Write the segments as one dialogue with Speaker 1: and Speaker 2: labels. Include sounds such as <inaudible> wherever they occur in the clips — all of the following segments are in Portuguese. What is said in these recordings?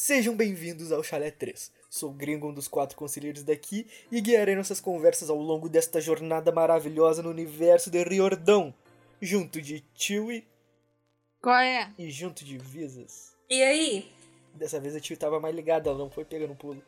Speaker 1: Sejam bem-vindos ao Chalé 3. Sou o Gringo, um dos quatro conselheiros daqui, e guiarei nossas conversas ao longo desta jornada maravilhosa no universo de Riordão, junto de Chewie
Speaker 2: Qual é?
Speaker 1: e junto de Visas.
Speaker 3: E aí?
Speaker 1: Dessa vez a Chewie tava mais ligada, ela não foi pegando pulo.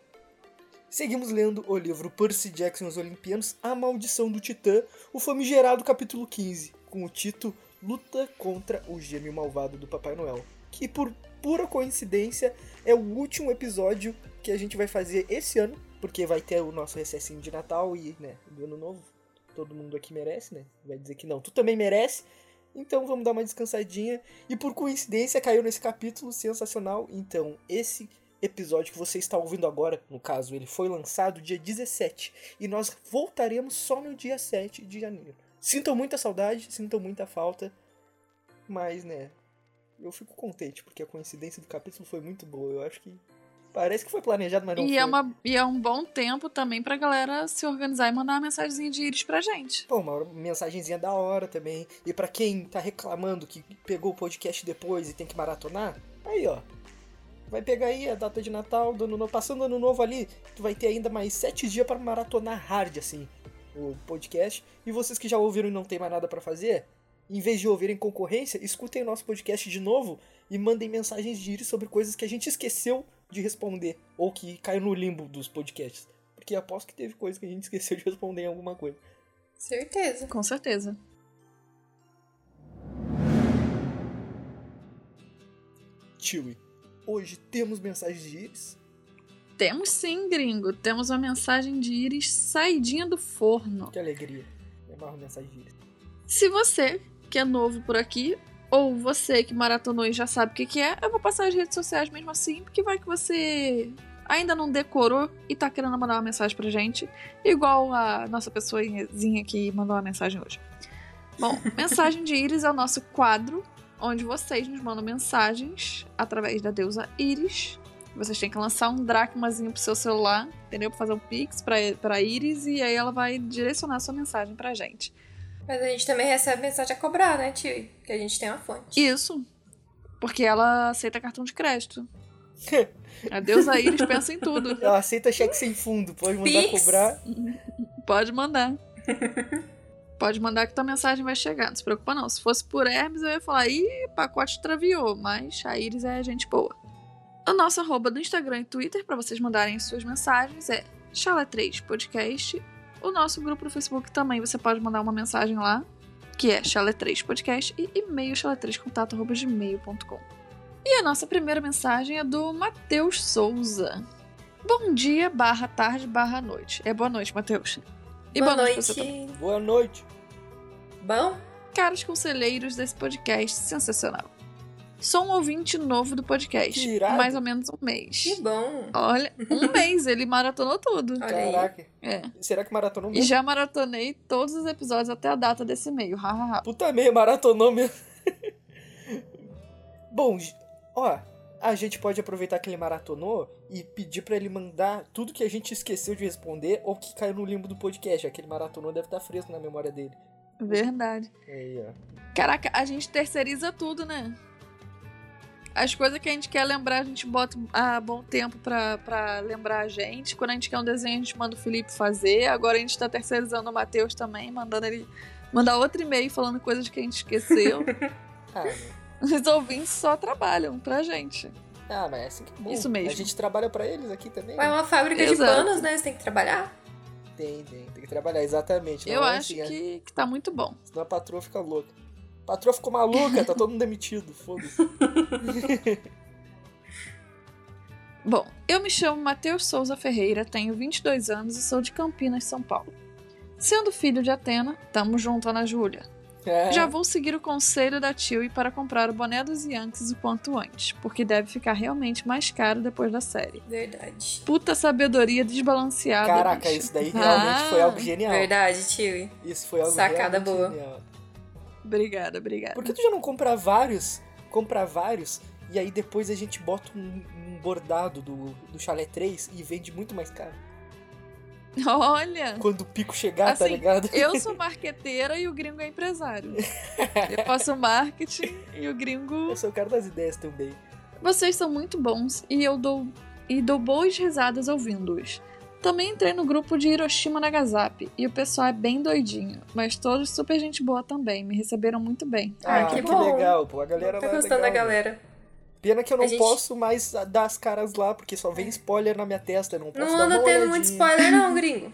Speaker 1: Seguimos lendo o livro Percy Jackson e os Olimpianos, A Maldição do Titã, o famigerado capítulo 15, com o título Luta contra o Gêmeo Malvado do Papai Noel, que por pura coincidência é o último episódio que a gente vai fazer esse ano, porque vai ter o nosso recessinho de Natal e, né, do Ano Novo. Todo mundo aqui merece, né? Vai dizer que não, tu também merece. Então vamos dar uma descansadinha. E por coincidência caiu nesse capítulo sensacional. Então, esse episódio que você está ouvindo agora, no caso, ele foi lançado dia 17. E nós voltaremos só no dia 7 de janeiro. Sintam muita saudade, sintam muita falta. Mas, né, eu fico contente, porque a coincidência do capítulo foi muito boa. Eu acho que. Parece que foi planejado, mas não
Speaker 2: E
Speaker 1: foi.
Speaker 2: é, uma, e é um bom tempo também pra galera se organizar e mandar uma mensagenzinha de íris pra gente.
Speaker 1: Pô, uma mensagenzinha da hora também. E pra quem tá reclamando que pegou o podcast depois e tem que maratonar, aí ó. Vai pegar aí a data de Natal, do ano novo, passando ano novo ali, tu vai ter ainda mais sete dias para maratonar hard, assim, o podcast. E vocês que já ouviram e não tem mais nada pra fazer, em vez de ouvirem concorrência, escutem o nosso podcast de novo e mandem mensagens de íris sobre coisas que a gente esqueceu de responder, ou que caiu no limbo dos podcasts. Porque aposto que teve coisa que a gente esqueceu de responder em alguma coisa.
Speaker 3: Certeza.
Speaker 2: Com certeza.
Speaker 1: Chewie, hoje temos mensagens de íris?
Speaker 2: Temos sim, gringo. Temos uma mensagem de íris saidinha do forno.
Speaker 1: Que alegria. Me amarro mensagem de íris.
Speaker 2: Se você, que é novo por aqui, ou você que maratonou e já sabe o que, que é, eu vou passar as redes sociais mesmo assim, porque vai que você ainda não decorou e tá querendo mandar uma mensagem pra gente, igual a nossa pessoazinha que mandou uma mensagem hoje. Bom, <laughs> mensagem de Íris é o nosso quadro, onde vocês nos mandam mensagens através da deusa Íris. Vocês têm que lançar um dracmazinho pro seu celular, entendeu? Pra fazer um pix pra, pra Íris e aí ela vai direcionar a sua mensagem pra gente.
Speaker 3: Mas a gente também recebe mensagem a cobrar, né, tio? Que a gente tem uma fonte.
Speaker 2: Isso. Porque ela aceita cartão de crédito. <laughs> A deusa Iris pensa em tudo.
Speaker 1: Ela aceita cheque sem fundo, pode mandar
Speaker 3: Pix?
Speaker 1: cobrar.
Speaker 2: Pode mandar. <laughs> Pode mandar que tua mensagem vai chegar. Não se preocupa não. Se fosse por Hermes, eu ia falar, ih, pacote traviou. Mas a Iris é gente boa. O nosso arroba do Instagram e Twitter para vocês mandarem suas mensagens é chalé3podcast. O nosso grupo no Facebook também você pode mandar uma mensagem lá, que é chalé3podcast e e-mail chalé3contato.gmail.com. E a nossa primeira mensagem é do Matheus Souza. Bom dia, barra tarde, barra noite. É boa noite, Matheus. E
Speaker 3: Boa
Speaker 2: pra
Speaker 3: noite.
Speaker 2: você também.
Speaker 1: Boa noite.
Speaker 3: Bom?
Speaker 2: Caros conselheiros desse podcast sensacional. Sou um ouvinte novo do podcast.
Speaker 1: Que irado.
Speaker 2: Mais ou menos um mês.
Speaker 3: Que bom.
Speaker 2: Olha, um <laughs> mês, ele maratonou tudo.
Speaker 1: Caraca.
Speaker 2: É.
Speaker 1: Será que maratonou
Speaker 2: E
Speaker 1: mesmo?
Speaker 2: já maratonei todos os episódios até a data desse e-mail. Hahaha.
Speaker 1: Puta meia, maratonou mesmo. <laughs> Bom, ó, a gente pode aproveitar que ele maratonou e pedir pra ele mandar tudo que a gente esqueceu de responder ou que caiu no limbo do podcast. Aquele maratonou deve estar fresco na memória dele.
Speaker 2: Verdade.
Speaker 1: Aí, ó.
Speaker 2: Caraca, a gente terceiriza tudo, né? As coisas que a gente quer lembrar, a gente bota a bom tempo pra, pra lembrar a gente. Quando a gente quer um desenho, a gente manda o Felipe fazer. Agora a gente tá terceirizando o Matheus também, mandando ele mandar outro e-mail falando coisas que a gente esqueceu. <laughs>
Speaker 1: Ah, né?
Speaker 2: Os ouvintes só trabalham pra gente.
Speaker 1: ah, mas é assim que é bom.
Speaker 2: Isso mesmo.
Speaker 1: A gente trabalha pra eles aqui também.
Speaker 3: É
Speaker 1: né?
Speaker 3: uma fábrica
Speaker 2: Exato.
Speaker 3: de panos, né? Você tem que trabalhar.
Speaker 1: Tem, tem. Tem que trabalhar, exatamente.
Speaker 2: Eu
Speaker 1: é
Speaker 2: acho
Speaker 1: assim, é-
Speaker 2: que, que tá muito bom.
Speaker 1: Senão a patroa fica louca. A patroa ficou maluca, tá todo mundo demitido. Foda-se. <laughs>
Speaker 2: Bom, eu me chamo Matheus Souza Ferreira, tenho 22 anos e sou de Campinas, São Paulo. Sendo filho de Atena, tamo junto, Ana Júlia.
Speaker 1: É.
Speaker 2: Já vou seguir o conselho da Tilly para comprar o boné dos Yankees o quanto antes, porque deve ficar realmente mais caro depois da série.
Speaker 3: Verdade.
Speaker 2: Puta sabedoria desbalanceada.
Speaker 1: Caraca,
Speaker 2: bicho.
Speaker 1: isso daí realmente
Speaker 2: Ah,
Speaker 1: foi algo genial.
Speaker 3: Verdade, tio.
Speaker 1: Isso foi algo
Speaker 3: Sacada boa.
Speaker 1: genial.
Speaker 2: Obrigada, obrigada.
Speaker 1: Por que tu já não compra vários? Compra vários e aí depois a gente bota um, um bordado do, do chalé 3 e vende muito mais caro.
Speaker 2: Olha,
Speaker 1: Quando o pico chegar, tá
Speaker 2: Assim,
Speaker 1: ligado?
Speaker 2: eu sou <laughs> marqueteira e o gringo é empresário. Eu faço marketing e o gringo
Speaker 1: Eu sou o cara das ideias também.
Speaker 2: Vocês são muito bons e eu dou, e dou boas risadas ouvindo-os. Também entrei no grupo de Hiroshima Nagasaki e o pessoal é bem doidinho, mas todos super gente boa também, me receberam muito bem.
Speaker 3: Ah,
Speaker 1: Ah,
Speaker 3: que
Speaker 1: que,
Speaker 3: bom.
Speaker 1: legal, pô. A galera
Speaker 3: Tá
Speaker 1: lá é
Speaker 3: gostando da
Speaker 1: legal, né?
Speaker 3: galera.
Speaker 1: Pena que eu não
Speaker 3: gente-
Speaker 1: posso mais dar as caras lá, porque só vem spoiler na minha testa. eu Não posso
Speaker 3: Não
Speaker 1: dar
Speaker 3: anda tendo muito
Speaker 1: olhadinha.
Speaker 3: spoiler, não, <laughs> gringo.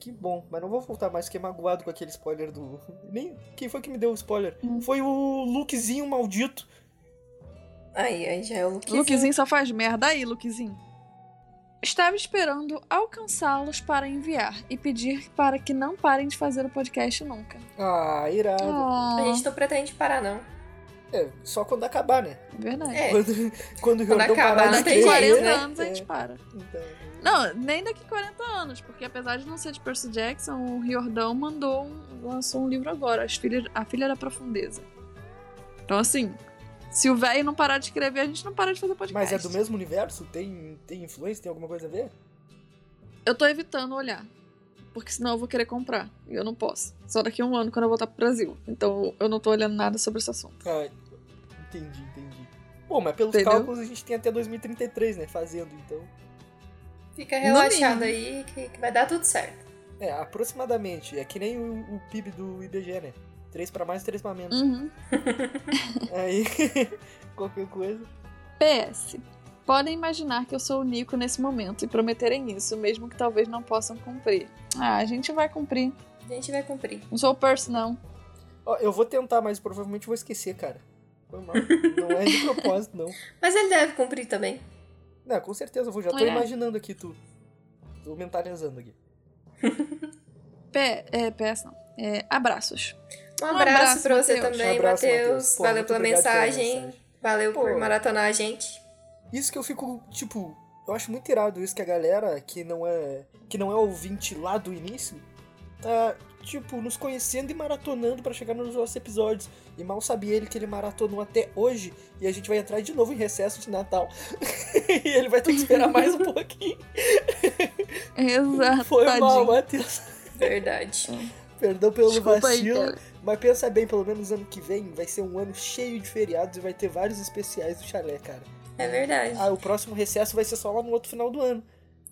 Speaker 1: Que bom, mas não vou voltar mais, fiquei magoado com aquele spoiler do. Nem. Quem foi que me deu o spoiler?
Speaker 2: Hum.
Speaker 1: Foi o Lukezinho maldito.
Speaker 3: Aí, aí já é o Lukezinho.
Speaker 2: Lukezinho só faz merda aí, Lukezinho. Estava esperando alcançá-los para enviar e pedir para que não parem de fazer o podcast nunca.
Speaker 1: Ah, irado.
Speaker 3: A gente não pretende parar, não.
Speaker 1: É, só quando acabar, né?
Speaker 2: Verdade.
Speaker 3: É.
Speaker 1: Quando, quando o
Speaker 3: Quando acabar, tem
Speaker 2: Daqui
Speaker 1: querer,
Speaker 2: 40
Speaker 3: né?
Speaker 2: anos a
Speaker 1: É,
Speaker 2: gente para.
Speaker 1: então,
Speaker 2: Não, nem daqui 40 anos, porque apesar de não ser de Percy Jackson, o Riordão mandou um- lançou um livro agora, As Filhas- A Filha da Profundeza. Então, assim, se o velho não parar de escrever, a gente não para de fazer podcast.
Speaker 1: Mas é do mesmo universo? Tem, tem influência? Tem alguma coisa a ver?
Speaker 2: Eu tô evitando olhar. Porque senão eu vou querer comprar. E eu não posso. Só daqui a um ano quando eu voltar pro Brasil. Então eu não tô olhando nada sobre esse assunto.
Speaker 1: Ah, entendi, entendi. Bom, mas pelos
Speaker 2: Entendeu?
Speaker 1: cálculos a gente tem até 2033, né? Fazendo, então.
Speaker 3: Fica relaxado aí que, que vai dar tudo certo.
Speaker 1: É, aproximadamente. É que nem o, o PIB do IBGE, né? 3 pra mais, 3 pra menos.
Speaker 2: Uhum. <laughs>
Speaker 1: Aí, <laughs> qualquer coisa.
Speaker 2: PS. Podem imaginar que eu sou o Nico nesse momento e prometerem isso, mesmo que talvez não possam cumprir. Ah, a gente vai cumprir.
Speaker 3: A gente vai cumprir.
Speaker 2: Não sou o Percy, não.
Speaker 1: Ó, eu vou tentar, mas provavelmente vou esquecer, cara. Foi mal. Não é de <laughs> propósito, não.
Speaker 3: Mas ele deve cumprir também.
Speaker 1: Não, com certeza eu vou. Já tô
Speaker 2: É.
Speaker 1: imaginando aqui tudo. Tô mentalizando aqui.
Speaker 2: P é, PS não. É, abraços.
Speaker 3: Um
Speaker 2: Um
Speaker 3: abraço,
Speaker 2: abraço,
Speaker 3: pra você
Speaker 2: Matheus.
Speaker 3: também,
Speaker 1: Um abraço,
Speaker 3: Matheus. Valeu pela mensagem.
Speaker 1: mensagem.
Speaker 3: Valeu
Speaker 1: Pô.
Speaker 3: por maratonar a gente.
Speaker 1: Isso que eu fico, tipo, eu acho muito irado isso que a galera que não é que não é ouvinte lá do início tá, tipo, nos conhecendo e maratonando pra chegar nos nossos episódios. E mal sabia ele que ele maratonou até hoje e a gente vai entrar de novo em recesso de Natal. <laughs> e ele vai ter que esperar mais um <laughs> pouquinho.
Speaker 2: Exato.
Speaker 1: Foi mal. Matheus.
Speaker 3: Verdade.
Speaker 1: Perdão pelo
Speaker 2: Desculpa aí,
Speaker 1: vacilo.
Speaker 2: cara.
Speaker 1: Mas pensa bem, pelo menos ano que vem vai ser um ano cheio de feriados e vai ter vários especiais do chalé, cara.
Speaker 3: É verdade.
Speaker 1: Ah, o próximo recesso vai ser só lá no outro final do ano.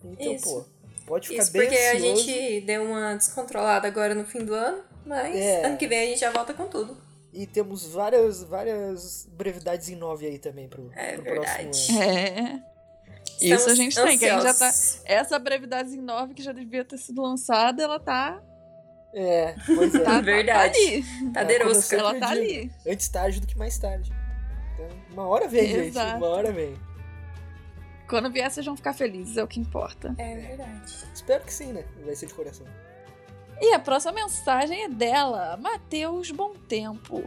Speaker 1: Então,
Speaker 3: Isso.
Speaker 1: pô, pode ficar
Speaker 3: Isso
Speaker 1: bem
Speaker 3: porque a
Speaker 1: ansioso.
Speaker 3: gente deu uma descontrolada agora no fim do ano, mas
Speaker 1: É.
Speaker 3: ano que vem a gente já volta com tudo.
Speaker 1: E temos várias, várias brevidades em nove aí também pro,
Speaker 3: É
Speaker 1: pro
Speaker 3: verdade.
Speaker 1: próximo ano.
Speaker 2: É. Isso a
Speaker 3: Estamos
Speaker 2: gente tem, que a gente já tá.
Speaker 3: ansiosos.
Speaker 2: Essa brevidade em 9 que já devia ter sido lançada, ela tá.
Speaker 1: É, pois é.
Speaker 2: Tá,
Speaker 3: Verdade.
Speaker 2: tá ali.
Speaker 3: Tá
Speaker 1: É,
Speaker 2: Ela tá ali.
Speaker 1: Antes tarde do que mais tarde. Então, uma hora vem, gente.
Speaker 2: Exato.
Speaker 1: Uma hora vem.
Speaker 2: Quando vier, vocês vão ficar felizes, é o que importa.
Speaker 3: É verdade.
Speaker 1: Espero que sim, né? Vai ser de coração.
Speaker 2: E a próxima mensagem é dela, Matheus Bom Tempo.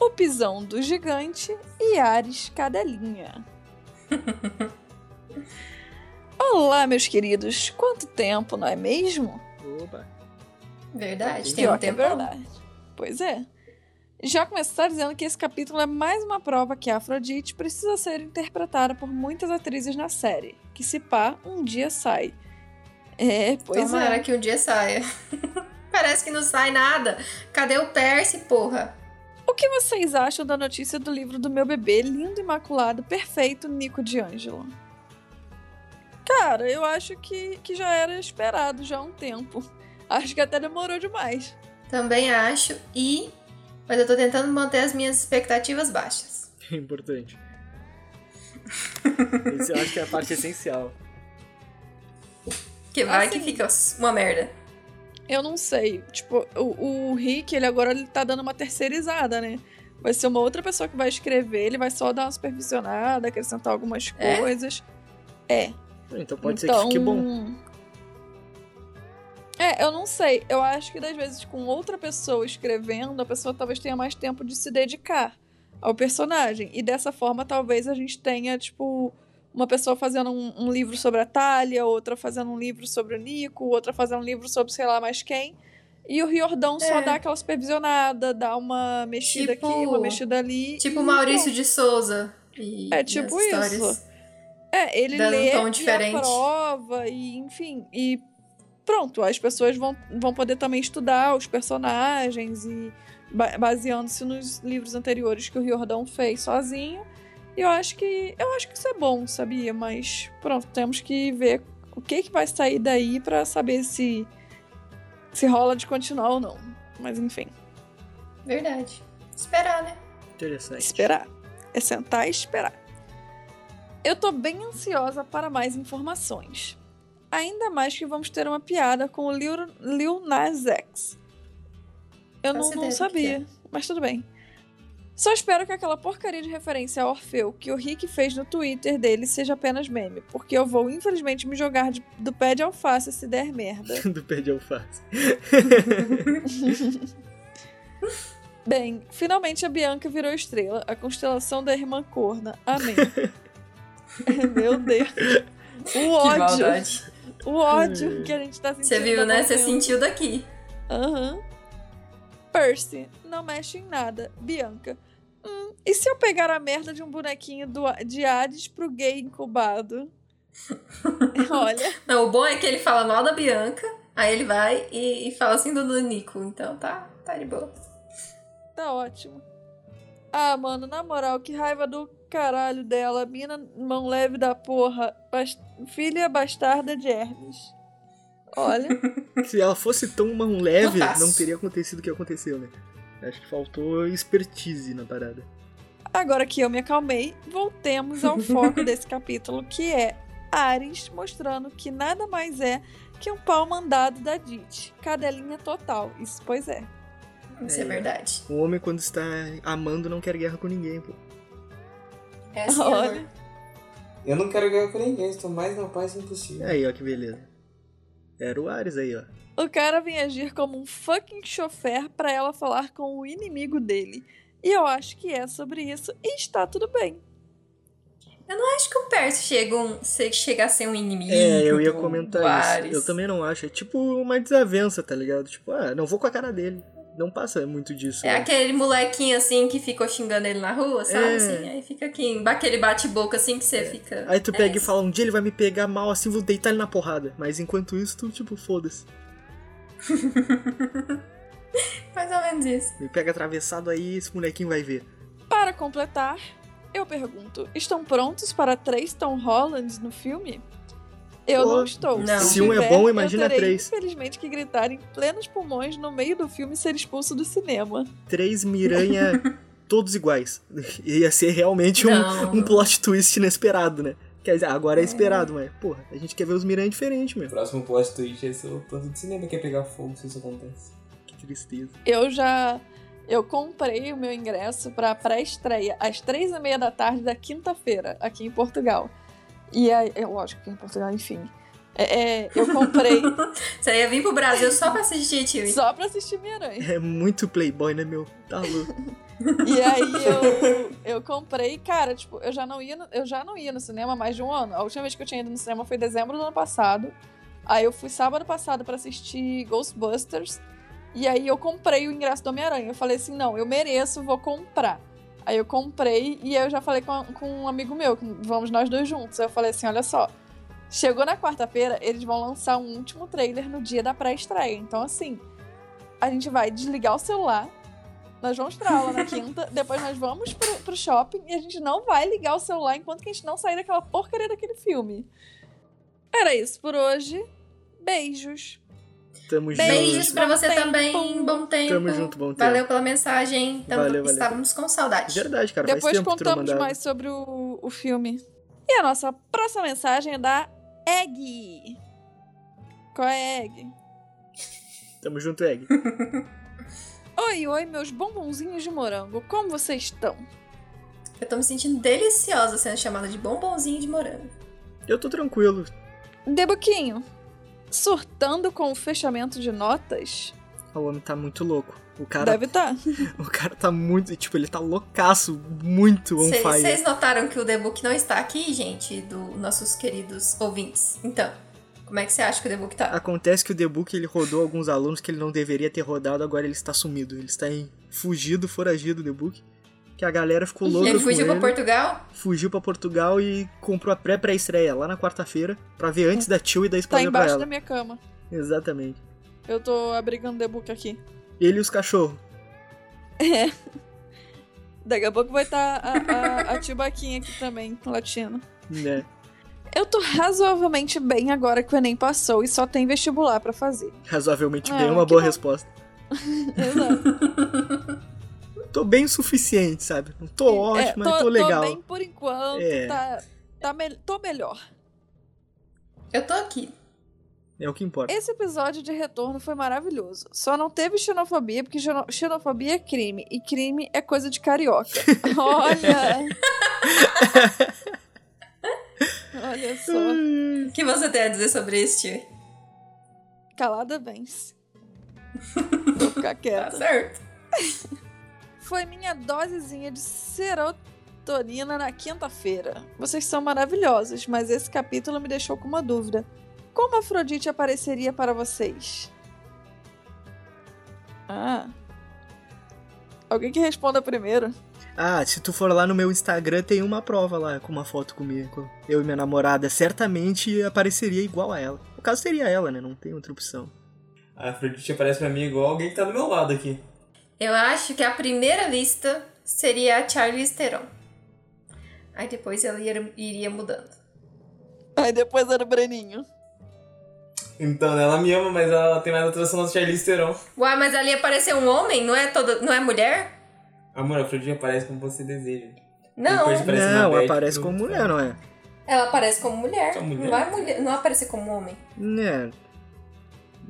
Speaker 2: O pisão do gigante e Ares Cadelinha. <laughs> Olá, meus queridos. Quanto tempo, não é mesmo?
Speaker 1: Oba.
Speaker 3: Verdade. Tem um
Speaker 2: que é
Speaker 3: tempo.
Speaker 2: verdade. Pois é. Já começar dizendo que esse capítulo é mais uma prova que a Afrodite precisa ser interpretada por muitas atrizes na série, que se pá, um dia sai. É, pois
Speaker 3: Tomara
Speaker 2: é.
Speaker 3: que um dia saia. <laughs> Parece que não sai nada. Cadê o Percy, porra?
Speaker 2: O que vocês acham da notícia do livro do meu bebê, lindo, imaculado, perfeito, Nico de Ângelo? Cara, eu acho que, que já era esperado já há um tempo. Acho que até demorou demais.
Speaker 3: Também acho. E. Mas eu tô tentando manter as minhas expectativas baixas.
Speaker 1: É <laughs> importante. Isso eu acho que é a parte essencial.
Speaker 3: Que vai
Speaker 2: Assim.
Speaker 3: que fica uma merda.
Speaker 2: Eu não sei. Tipo, o, o Rick, ele agora ele tá dando uma terceirizada, né? Vai ser uma outra pessoa que vai escrever, ele vai só dar uma supervisionada, acrescentar algumas
Speaker 3: É?
Speaker 2: coisas. É.
Speaker 1: Então pode
Speaker 2: então...
Speaker 1: ser que fique bom.
Speaker 2: É, eu não sei. Eu acho que, das vezes, com outra pessoa escrevendo, a pessoa talvez tenha mais tempo de se dedicar ao personagem. E dessa forma, talvez a gente tenha, tipo, uma pessoa fazendo um, um livro sobre a Talia, outra fazendo um livro sobre o Nico, outra fazendo um livro sobre sei lá mais quem. E o Riordão só
Speaker 3: É.
Speaker 2: dá aquela supervisionada, dá uma mexida
Speaker 3: Tipo-
Speaker 2: aqui, uma mexida ali.
Speaker 3: Tipo
Speaker 2: e
Speaker 3: Maurício de Souza. E
Speaker 2: É tipo isso. É, ele
Speaker 3: Dando um
Speaker 2: lê
Speaker 3: tom
Speaker 2: e
Speaker 3: diferente.
Speaker 2: aprova, e enfim, e pronto, as pessoas vão, vão poder também estudar os personagens e ba- baseando-se nos livros anteriores que o Riordão fez sozinho. E eu acho que. Eu acho que isso é bom, sabia? Mas pronto, temos que ver o que, que vai sair daí pra saber se. se rola de continuar ou não. Mas enfim.
Speaker 3: Verdade. Esperar, né?
Speaker 1: Interessante.
Speaker 2: Esperar. É sentar e esperar. Eu tô bem ansiosa para mais informações. Ainda mais que vamos ter uma piada com o Lil, Lil Nas X. Eu não, não sabia, mas tudo bem. Só espero que aquela porcaria de referência a Orfeu que o Rick fez no Twitter dele seja apenas meme, porque eu vou infelizmente me jogar de- do pé de alface se der merda. <laughs>
Speaker 1: Do pé de alface. <laughs>
Speaker 2: Bem, finalmente a Bianca virou estrela, a constelação da irmã corna. Amém. <laughs> Meu Deus. O
Speaker 3: Que
Speaker 2: ódio. O ódio que a gente tá sentindo.
Speaker 3: Você viu,
Speaker 2: tá
Speaker 3: né? Você sentiu daqui.
Speaker 2: Aham. Percy, não mexe em nada. Bianca. Hum, e se eu pegar a merda de um bonequinho do, de Hades pro gay incubado? <laughs> Olha,
Speaker 3: Não, o bom é que ele fala mal da Bianca, aí ele vai e, e fala assim do do Nico. Então tá, tá de boa.
Speaker 2: tá ótimo. Ah, mano, na moral, que raiva do caralho dela. Mina mão leve da porra. Bas- filha bastarda de Hermes. Olha. <laughs>
Speaker 1: Se ela fosse tão mão leve,
Speaker 3: Putaço.
Speaker 1: não teria acontecido o que aconteceu, né? Acho que faltou expertise na parada.
Speaker 2: Agora que eu me acalmei, voltemos ao foco <laughs> desse capítulo, que é Ares mostrando que nada mais é que um pau mandado da Dit. Cadelinha total. Isso, pois é.
Speaker 3: Isso é,
Speaker 1: É.
Speaker 3: verdade.
Speaker 1: O homem, quando está amando, não quer guerra com ninguém, pô.
Speaker 3: É assim,
Speaker 2: Olha.
Speaker 3: amor.
Speaker 4: Eu não quero ganhar com ninguém, estou mais na paz impossível.
Speaker 1: Aí, ó, que beleza. Era o Ares aí, ó.
Speaker 2: O cara vem agir como um fucking chofer pra ela falar com o inimigo dele. E eu acho que é sobre isso e está tudo bem.
Speaker 3: Acho que o Percy chega, um, chega a ser um inimigo.
Speaker 1: É, eu ia comentar
Speaker 3: Ares.
Speaker 1: isso. Eu também não acho. É tipo uma desavença, tá ligado? Tipo, ah, não vou com a cara dele. Não passa muito disso.
Speaker 3: É
Speaker 1: né?
Speaker 3: aquele molequinho assim que ficou xingando ele na rua, sabe?
Speaker 1: É.
Speaker 3: Assim, aí fica aqui, aquele bate-boca assim que você fica.
Speaker 1: Aí tu
Speaker 3: é
Speaker 1: pega e
Speaker 3: isso.
Speaker 1: fala, um dia ele vai me pegar mal assim, vou deitar ele na porrada. Mas enquanto isso, tu, tipo, foda-se. <laughs>
Speaker 3: Mais ou menos isso.
Speaker 1: Me pega atravessado aí, esse molequinho vai ver.
Speaker 2: Para completar, eu pergunto: estão prontos para três Tom Hollands no filme? Eu
Speaker 1: Pô,
Speaker 2: não estou.
Speaker 3: não.
Speaker 2: Se
Speaker 1: Se um é bom, imagina
Speaker 2: eu terei,
Speaker 1: três.
Speaker 2: Infelizmente, que gritar em plenos pulmões no meio do filme e ser expulso do cinema.
Speaker 1: Três Miranha, <laughs> todos iguais. Ia ser realmente um,
Speaker 3: Não.
Speaker 1: um plot twist inesperado, né? Quer dizer, agora é esperado, mas, porra, a gente quer ver os Miranha diferentes,
Speaker 4: O
Speaker 1: meu.
Speaker 4: próximo plot twist é ser o tanto de cinema que é pegar fogo se isso acontece.
Speaker 1: Que tristeza.
Speaker 2: Eu já. Eu comprei o meu ingresso para pré-estreia às três e meia da tarde da quinta-feira, aqui em Portugal. E aí, é lógico que em Portugal, enfim. É, é, eu comprei <laughs>
Speaker 3: Você ia vir pro Brasil só pra assistir, tio.
Speaker 2: só pra assistir Miranha.
Speaker 1: É muito playboy, né, meu? Tá louco.
Speaker 2: E aí eu, eu comprei, cara, tipo, eu já não ia no, eu já não ia no cinema há mais de um ano. A última vez que eu tinha ido no cinema foi em dezembro do ano passado. Aí eu fui sábado passado pra assistir Ghostbusters. E aí eu comprei o ingresso do Homem-Aranha. Eu falei assim, não, eu mereço, vou comprar. Aí eu comprei e eu já falei com, com um amigo meu, que vamos nós dois juntos. Aí eu falei assim, olha só, chegou na quarta-feira, eles vão lançar um último trailer no dia da pré-estreia. Então assim, a gente vai desligar o celular, nós vamos pra aula na <laughs> quinta, depois nós vamos pro, pro shopping e a gente não vai ligar o celular enquanto que a gente não sair daquela porcaria daquele filme. Era isso por hoje. Beijos.
Speaker 1: Tamo junto.
Speaker 3: Beijos pra
Speaker 2: Bom
Speaker 3: você
Speaker 2: tempo.
Speaker 3: também. Bom tempo.
Speaker 1: Tamo junto, bom tempo.
Speaker 3: Valeu pela mensagem. Tamo-
Speaker 1: Valeu, valeu.
Speaker 3: Estávamos com saudade.
Speaker 1: Verdade, cara. faz
Speaker 2: Depois contamos mais sobre o, o filme. E a nossa próxima mensagem é da Egg. Qual é Egg?
Speaker 1: Tamo junto, Egg. <laughs>
Speaker 2: Oi, oi, meus bombonzinhos de morango. Como vocês estão?
Speaker 3: Eu tô me sentindo deliciosa sendo chamada de bombonzinho de morango.
Speaker 1: Eu tô tranquilo.
Speaker 2: Debuquinho, surtando com o fechamento de notas?
Speaker 1: O homem tá muito louco. O cara,
Speaker 2: Deve estar. <laughs>
Speaker 1: o cara tá muito. Tipo, ele tá loucaço, muito on fire.
Speaker 3: Vocês notaram que o Debook não está aqui, gente, dos nossos queridos ouvintes. Então, como é que você acha que o Debook tá?
Speaker 1: Acontece que o Debook ele rodou alguns alunos que ele não deveria ter rodado, agora ele está sumido. Ele está em fugido, foragido, o Debook. Que a galera ficou louca
Speaker 3: Ele
Speaker 1: com
Speaker 3: fugiu
Speaker 1: ele.
Speaker 3: pra Portugal?
Speaker 1: Fugiu pra Portugal e comprou a pré-pré-estreia lá na quarta-feira pra ver antes da tio e da
Speaker 2: Tá
Speaker 1: esposa pra
Speaker 2: embaixo
Speaker 1: ela.
Speaker 2: da minha cama.
Speaker 1: Exatamente.
Speaker 2: Eu tô abrigando o Debook aqui.
Speaker 1: Ele e os cachorros.
Speaker 2: Daqui a pouco vai estar a, a, a tio Baquinha aqui também, latino.
Speaker 1: Né?
Speaker 2: Eu tô razoavelmente bem agora que o Enem passou e só tem vestibular pra fazer.
Speaker 1: Razoavelmente
Speaker 2: Ah,
Speaker 1: bem, uma
Speaker 2: que
Speaker 1: boa
Speaker 2: bom.
Speaker 1: resposta. <laughs>
Speaker 2: Exato.
Speaker 1: Tô bem o suficiente, sabe? Não tô ótimo,
Speaker 2: É,
Speaker 1: mas tô legal.
Speaker 2: bem por enquanto,
Speaker 1: É.
Speaker 2: tá, tá me- tô melhor.
Speaker 3: Eu tô aqui.
Speaker 1: É o que importa.
Speaker 2: Esse episódio de retorno foi maravilhoso. Só não teve xenofobia, porque xeno- xenofobia é crime. E crime é coisa de carioca. <laughs> Olha! <laughs> Olha só.
Speaker 3: O que você tem a dizer sobre tio?
Speaker 2: Calada vence. <laughs> Vou ficar
Speaker 3: Tá
Speaker 2: quieta.
Speaker 3: certo.
Speaker 2: Foi minha dosezinha de serotonina na quinta-feira. Vocês são maravilhosos, mas esse capítulo me deixou com uma dúvida. Como Afrodite apareceria para vocês? Ah. Alguém que responda primeiro.
Speaker 1: Ah, se tu for lá no meu Instagram, tem uma prova lá com uma foto comigo. Eu e minha namorada, certamente apareceria igual a ela. No caso, seria ela, né? Não tem outra opção.
Speaker 4: A Afrodite aparece pra mim igual alguém que tá do meu lado aqui.
Speaker 3: Eu acho que a primeira vista seria a Charlize Theron. Aí depois ela ia- iria mudando.
Speaker 2: Aí depois era o Breninho.
Speaker 4: Então, ela me ama, mas ela tem mais atração na Charlize Theron.
Speaker 3: Uai, mas ali apareceu um homem? Não é, todo, não é mulher?
Speaker 4: Amor, a Afrodite aparece como você deseja.
Speaker 3: Não.
Speaker 4: Depois
Speaker 1: não,
Speaker 4: Beth
Speaker 1: aparece como mulher, não é?
Speaker 3: Ela aparece como mulher.
Speaker 4: Mulher?
Speaker 3: Não vai mulher, não aparecer como homem.
Speaker 1: Né?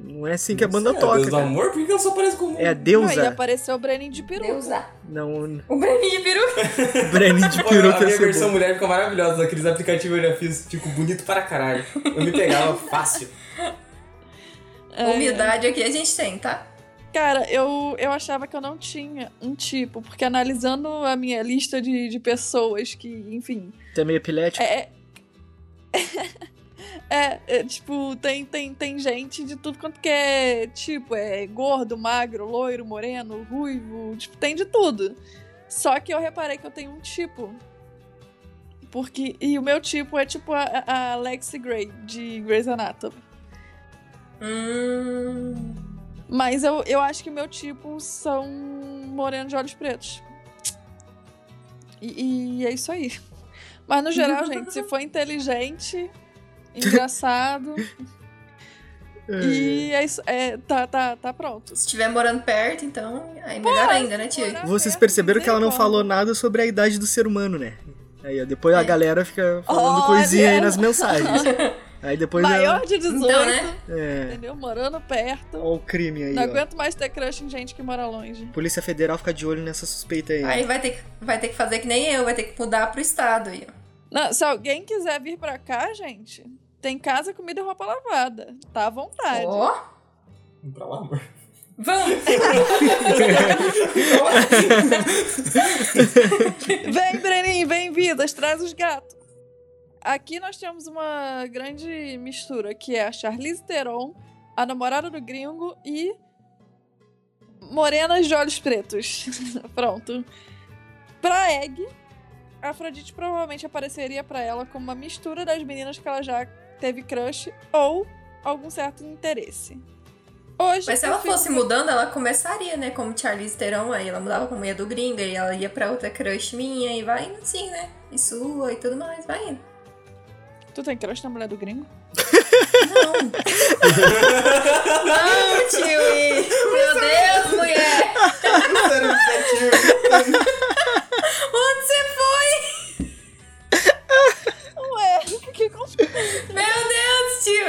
Speaker 1: Não é assim que a banda
Speaker 4: Você é
Speaker 1: toca.
Speaker 4: Deus do
Speaker 1: cara.
Speaker 4: amor? Por que que ela só aparece como
Speaker 1: É a
Speaker 2: Aí
Speaker 1: deusa.
Speaker 2: apareceu o Breninho de peruca.
Speaker 3: Deus
Speaker 1: Não,
Speaker 3: O Breninho de peruca.
Speaker 1: Brenin de peruca
Speaker 4: a minha versão
Speaker 1: bom.
Speaker 4: mulher fica maravilhosa. Aqueles aplicativos eu já fiz, tipo, bonito para caralho. Eu me pegava <laughs> fácil.
Speaker 2: É,
Speaker 3: Humildade aqui a gente tem, tá?
Speaker 2: Cara, eu, eu achava que eu não tinha um tipo, porque analisando a minha lista de, de pessoas que, enfim.
Speaker 1: Tu é meio epilético?
Speaker 2: É. <laughs> É, é, tipo, tem, tem, tem gente de tudo quanto que é, tipo, é gordo, magro, loiro, moreno, ruivo, tipo, tem de tudo. Só que eu reparei que eu tenho um tipo. Porque, e o meu tipo é tipo a, a Lexi Gray, de Grey's Anatomy.
Speaker 3: Hum.
Speaker 2: Mas eu, eu acho que meu tipo são morenos de olhos pretos. E, e é isso aí. Mas no geral, <laughs> gente, se for inteligente, engraçado. <laughs> e é isso. É, tá, tá, tá pronto.
Speaker 3: Se estiver morando perto, então. Aí melhor ainda, né, tio?
Speaker 2: morar
Speaker 1: Vocês perceberam que ela não falou nada sobre a idade do ser humano, né? Aí ó, depois a
Speaker 3: É.
Speaker 1: galera fica falando
Speaker 2: Olha!
Speaker 1: coisinha aí nas mensagens. Aí depois
Speaker 2: Maior
Speaker 1: ela...
Speaker 2: de 18,
Speaker 3: Então, né?
Speaker 1: É,
Speaker 2: entendeu? Morando perto.
Speaker 1: ó o crime aí,
Speaker 2: Não
Speaker 1: ó.
Speaker 2: aguento mais ter crush em gente que mora longe.
Speaker 1: Polícia Federal fica de olho nessa suspeita aí.
Speaker 3: Aí vai ter, que, vai ter que fazer que nem eu, vai ter que mudar pro estado aí, ó.
Speaker 2: Não, se alguém quiser vir pra cá, gente, tem casa, comida e roupa lavada. Tá à vontade.
Speaker 3: Ó,
Speaker 4: Vamos pra lá, amor.
Speaker 3: vamos! <laughs>
Speaker 2: Vem, Breninho, vem, vidas, traz os gatos. Aqui nós temos uma grande mistura, que é a Charlize Theron, a namorada do gringo e morenas de olhos pretos. <laughs> Pronto. Pra Egg, a Afrodite provavelmente apareceria pra ela como uma mistura das meninas que ela já teve crush ou algum certo interesse. Hoje,
Speaker 3: Mas se ela
Speaker 2: fico-
Speaker 3: fosse mudando, ela começaria, né? Como Charlize Theron, aí ela mudava como ia do gringa, e ela ia pra outra crush minha, e vai indo assim, né? E sua e tudo mais, vai indo.
Speaker 2: Tu tem crush na mulher do gringo?
Speaker 3: Não! <laughs> Não, tio! Meu Deus, mulher! Onde você
Speaker 2: que.
Speaker 3: Meu Deus, tio!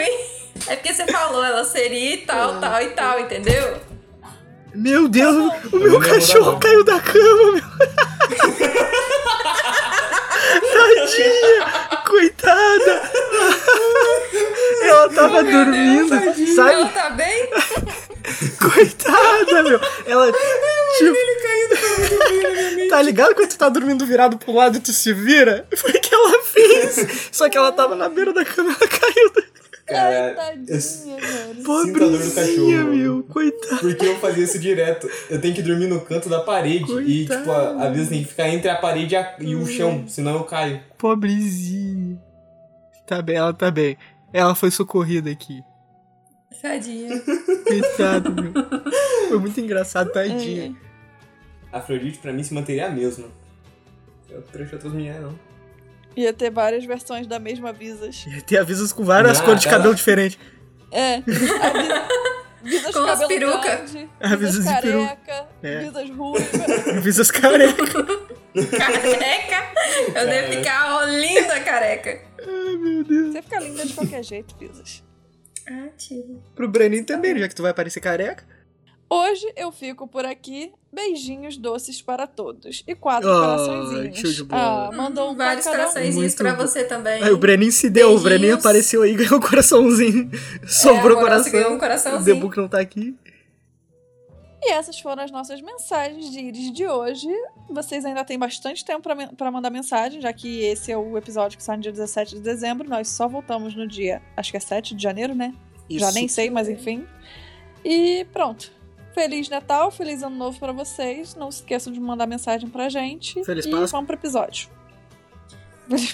Speaker 3: É porque você falou, ela seria e tal, tal e tal, entendeu?
Speaker 1: Meu Deus, o
Speaker 4: Eu
Speaker 1: meu cachorro
Speaker 4: não.
Speaker 1: caiu da cama, meu. <laughs> Tadinha, coitada. <laughs> Ela tava dormindo,
Speaker 3: Ela
Speaker 1: sabe?
Speaker 3: tá bem? <laughs>
Speaker 1: Coitada, meu. Ela, tipo... <laughs> Tá ligado quando tu tá dormindo virado pro lado e tu se vira? Foi o que ela fez. Só que ela tava na beira da cama e ela caiu.
Speaker 2: Ai,
Speaker 4: Cara,
Speaker 2: tadinha,
Speaker 4: eu-.
Speaker 1: Pobrezinha,
Speaker 4: cachorro.
Speaker 1: meu. Coitada.
Speaker 4: porque eu fazia isso direto. Eu tenho que dormir no canto da parede. E, tipo, a- às vezes tem que ficar entre a parede e, a- e o chão, senão eu caio.
Speaker 1: Pobrezinha. Tá bem, ela tá bem. Ela foi socorrida aqui.
Speaker 3: Tadinha.
Speaker 1: Coitado, meu. Foi muito engraçado, tadinha.
Speaker 2: É.
Speaker 4: A Afrodite, pra mim, se manteria a mesma. Eu trouxe outras mulheres, não.
Speaker 2: Ia ter várias versões da mesma Visas.
Speaker 1: Tem avisos com várias
Speaker 4: Ah,
Speaker 1: cores de
Speaker 4: tá.
Speaker 1: cabelo diferentes.
Speaker 2: É. Visas
Speaker 3: Com as peruca.
Speaker 2: grande,
Speaker 1: Ah,
Speaker 2: visas
Speaker 1: visas de peruca.
Speaker 2: careca,
Speaker 1: É.
Speaker 2: visas ruivas. <laughs>
Speaker 1: Avisos careca.
Speaker 3: Careca? Eu devo ficar linda careca.
Speaker 2: Você fica linda de qualquer jeito, Visas.
Speaker 3: Ah, tio.
Speaker 1: Pro Breninho também, já que tu vai aparecer careca.
Speaker 2: Hoje eu fico por aqui. Beijinhos doces para todos. E quatro
Speaker 1: Oh,
Speaker 2: coraçõezinhos. Ah, mandou um pra
Speaker 3: Vários
Speaker 2: um.
Speaker 3: coraçõezinhos
Speaker 1: bom.
Speaker 3: você também.
Speaker 1: Aí o Breninho se deu, o
Speaker 3: Beijinhos.
Speaker 1: Breninho apareceu aí e ganhou um coraçãozinho. <laughs> Sobrou
Speaker 3: agora
Speaker 1: coração.
Speaker 3: você ganhou um
Speaker 1: O
Speaker 3: coraçãozinho.
Speaker 1: Debook não tá aqui.
Speaker 2: E essas foram as nossas mensagens de Iris de hoje. Vocês ainda têm bastante tempo pra mandar mensagem, já que esse é o episódio que sai no dia 17 de dezembro. Nós só voltamos no dia, acho que é 7 de janeiro, né? Já
Speaker 1: Isso.
Speaker 2: nem sei, mas enfim. E pronto. Feliz Natal, feliz Ano Novo pra vocês. Não se esqueçam de mandar mensagem pra gente.
Speaker 1: Feliz
Speaker 2: e
Speaker 1: Páscoa.
Speaker 2: vamos pro episódio.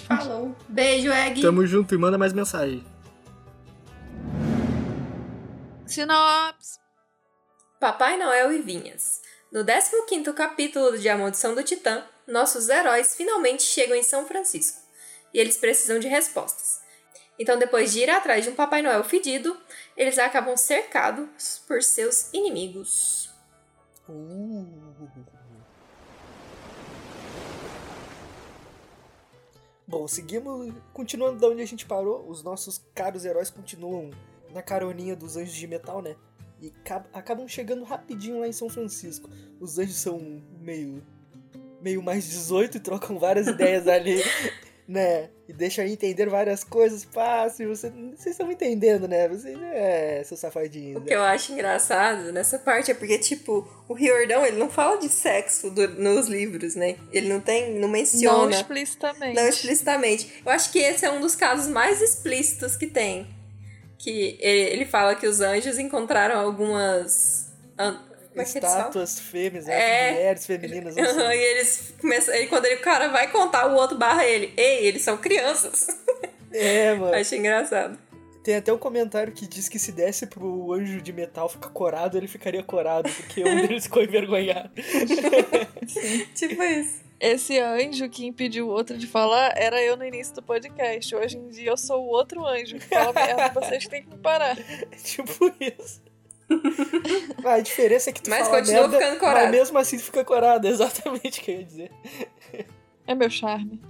Speaker 3: Falou. Beijo, Egg.
Speaker 1: Tamo junto e manda mais mensagem.
Speaker 2: Sinopse.
Speaker 3: Papai Noel e Vinhas. No 15º capítulo de A Maldição do Titã, nossos heróis finalmente chegam em São Francisco. E eles precisam de respostas. Então, depois de ir atrás de um Papai Noel fedido, eles acabam cercados por seus inimigos.
Speaker 1: Uh. Bom, seguimos. Continuando da onde a gente parou, os nossos caros heróis continuam na caroninha dos anjos de metal, né? E ca- acabam chegando rapidinho lá em São Francisco. Os anjos são meio. meio mais 18 e trocam várias ideias ali, <laughs> né? E deixam entender várias coisas fácil. Você, vocês estão entendendo, né? Vocês. É, seus safadinhos.
Speaker 3: O
Speaker 1: né?
Speaker 3: que eu acho engraçado nessa parte é porque, tipo, o Riordão, ele não fala de sexo do- nos livros, né? Ele não tem, não
Speaker 2: Não
Speaker 3: menciona.
Speaker 2: explicitamente.
Speaker 3: Não explicitamente. Eu acho que esse é um dos casos mais explícitos que tem. Que ele, fala que os anjos encontraram algumas. é falam?
Speaker 1: Estátuas fêmeas, né?
Speaker 3: É.
Speaker 1: mulheres femininas.
Speaker 3: Aham, e eles começam. Aí quando ele, o cara vai contar, o outro barra ele. Ei, eles são crianças.
Speaker 1: É, mano. <laughs>
Speaker 3: Achei engraçado.
Speaker 1: Tem até um comentário que diz que se desse pro anjo de metal ficar corado, ele ficaria corado, porque um deles ficou envergonhado. <laughs>
Speaker 3: Tipo isso.
Speaker 2: Esse anjo que impediu o outro de falar era eu no início do podcast. Hoje em dia eu sou o outro anjo que fala merda, vocês têm que me parar. <laughs>
Speaker 1: tipo isso. a diferença é que tu
Speaker 3: Mas
Speaker 1: fala
Speaker 3: continua
Speaker 1: merda,
Speaker 3: ficando corado.
Speaker 1: mas mesmo assim tu fica corado, é <laughs> exatamente o que eu ia dizer.
Speaker 2: É meu charme.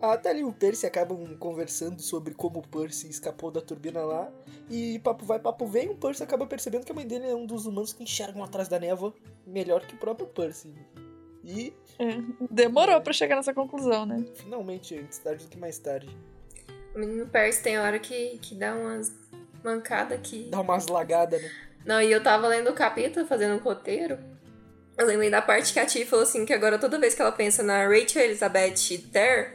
Speaker 1: A Thalia e o Percy acabam conversando sobre como o Percy escapou da turbina lá. E papo vai, papo vem, o Percy acaba percebendo que a mãe dele é um dos humanos que enxergam atrás da névoa melhor que o próprio Percy. E,
Speaker 2: É. Demorou pra chegar nessa conclusão, né?
Speaker 1: finalmente, antes tarde do que mais tarde,
Speaker 3: O menino Percy tem hora que, que dá umas mancadas que.
Speaker 1: dá umas lagadas, né?
Speaker 3: Não, e eu tava lendo o capítulo, fazendo um roteiro. Eu lembrei da parte que a Tia falou assim: que agora toda vez que ela pensa na Rachel Elizabeth Ter,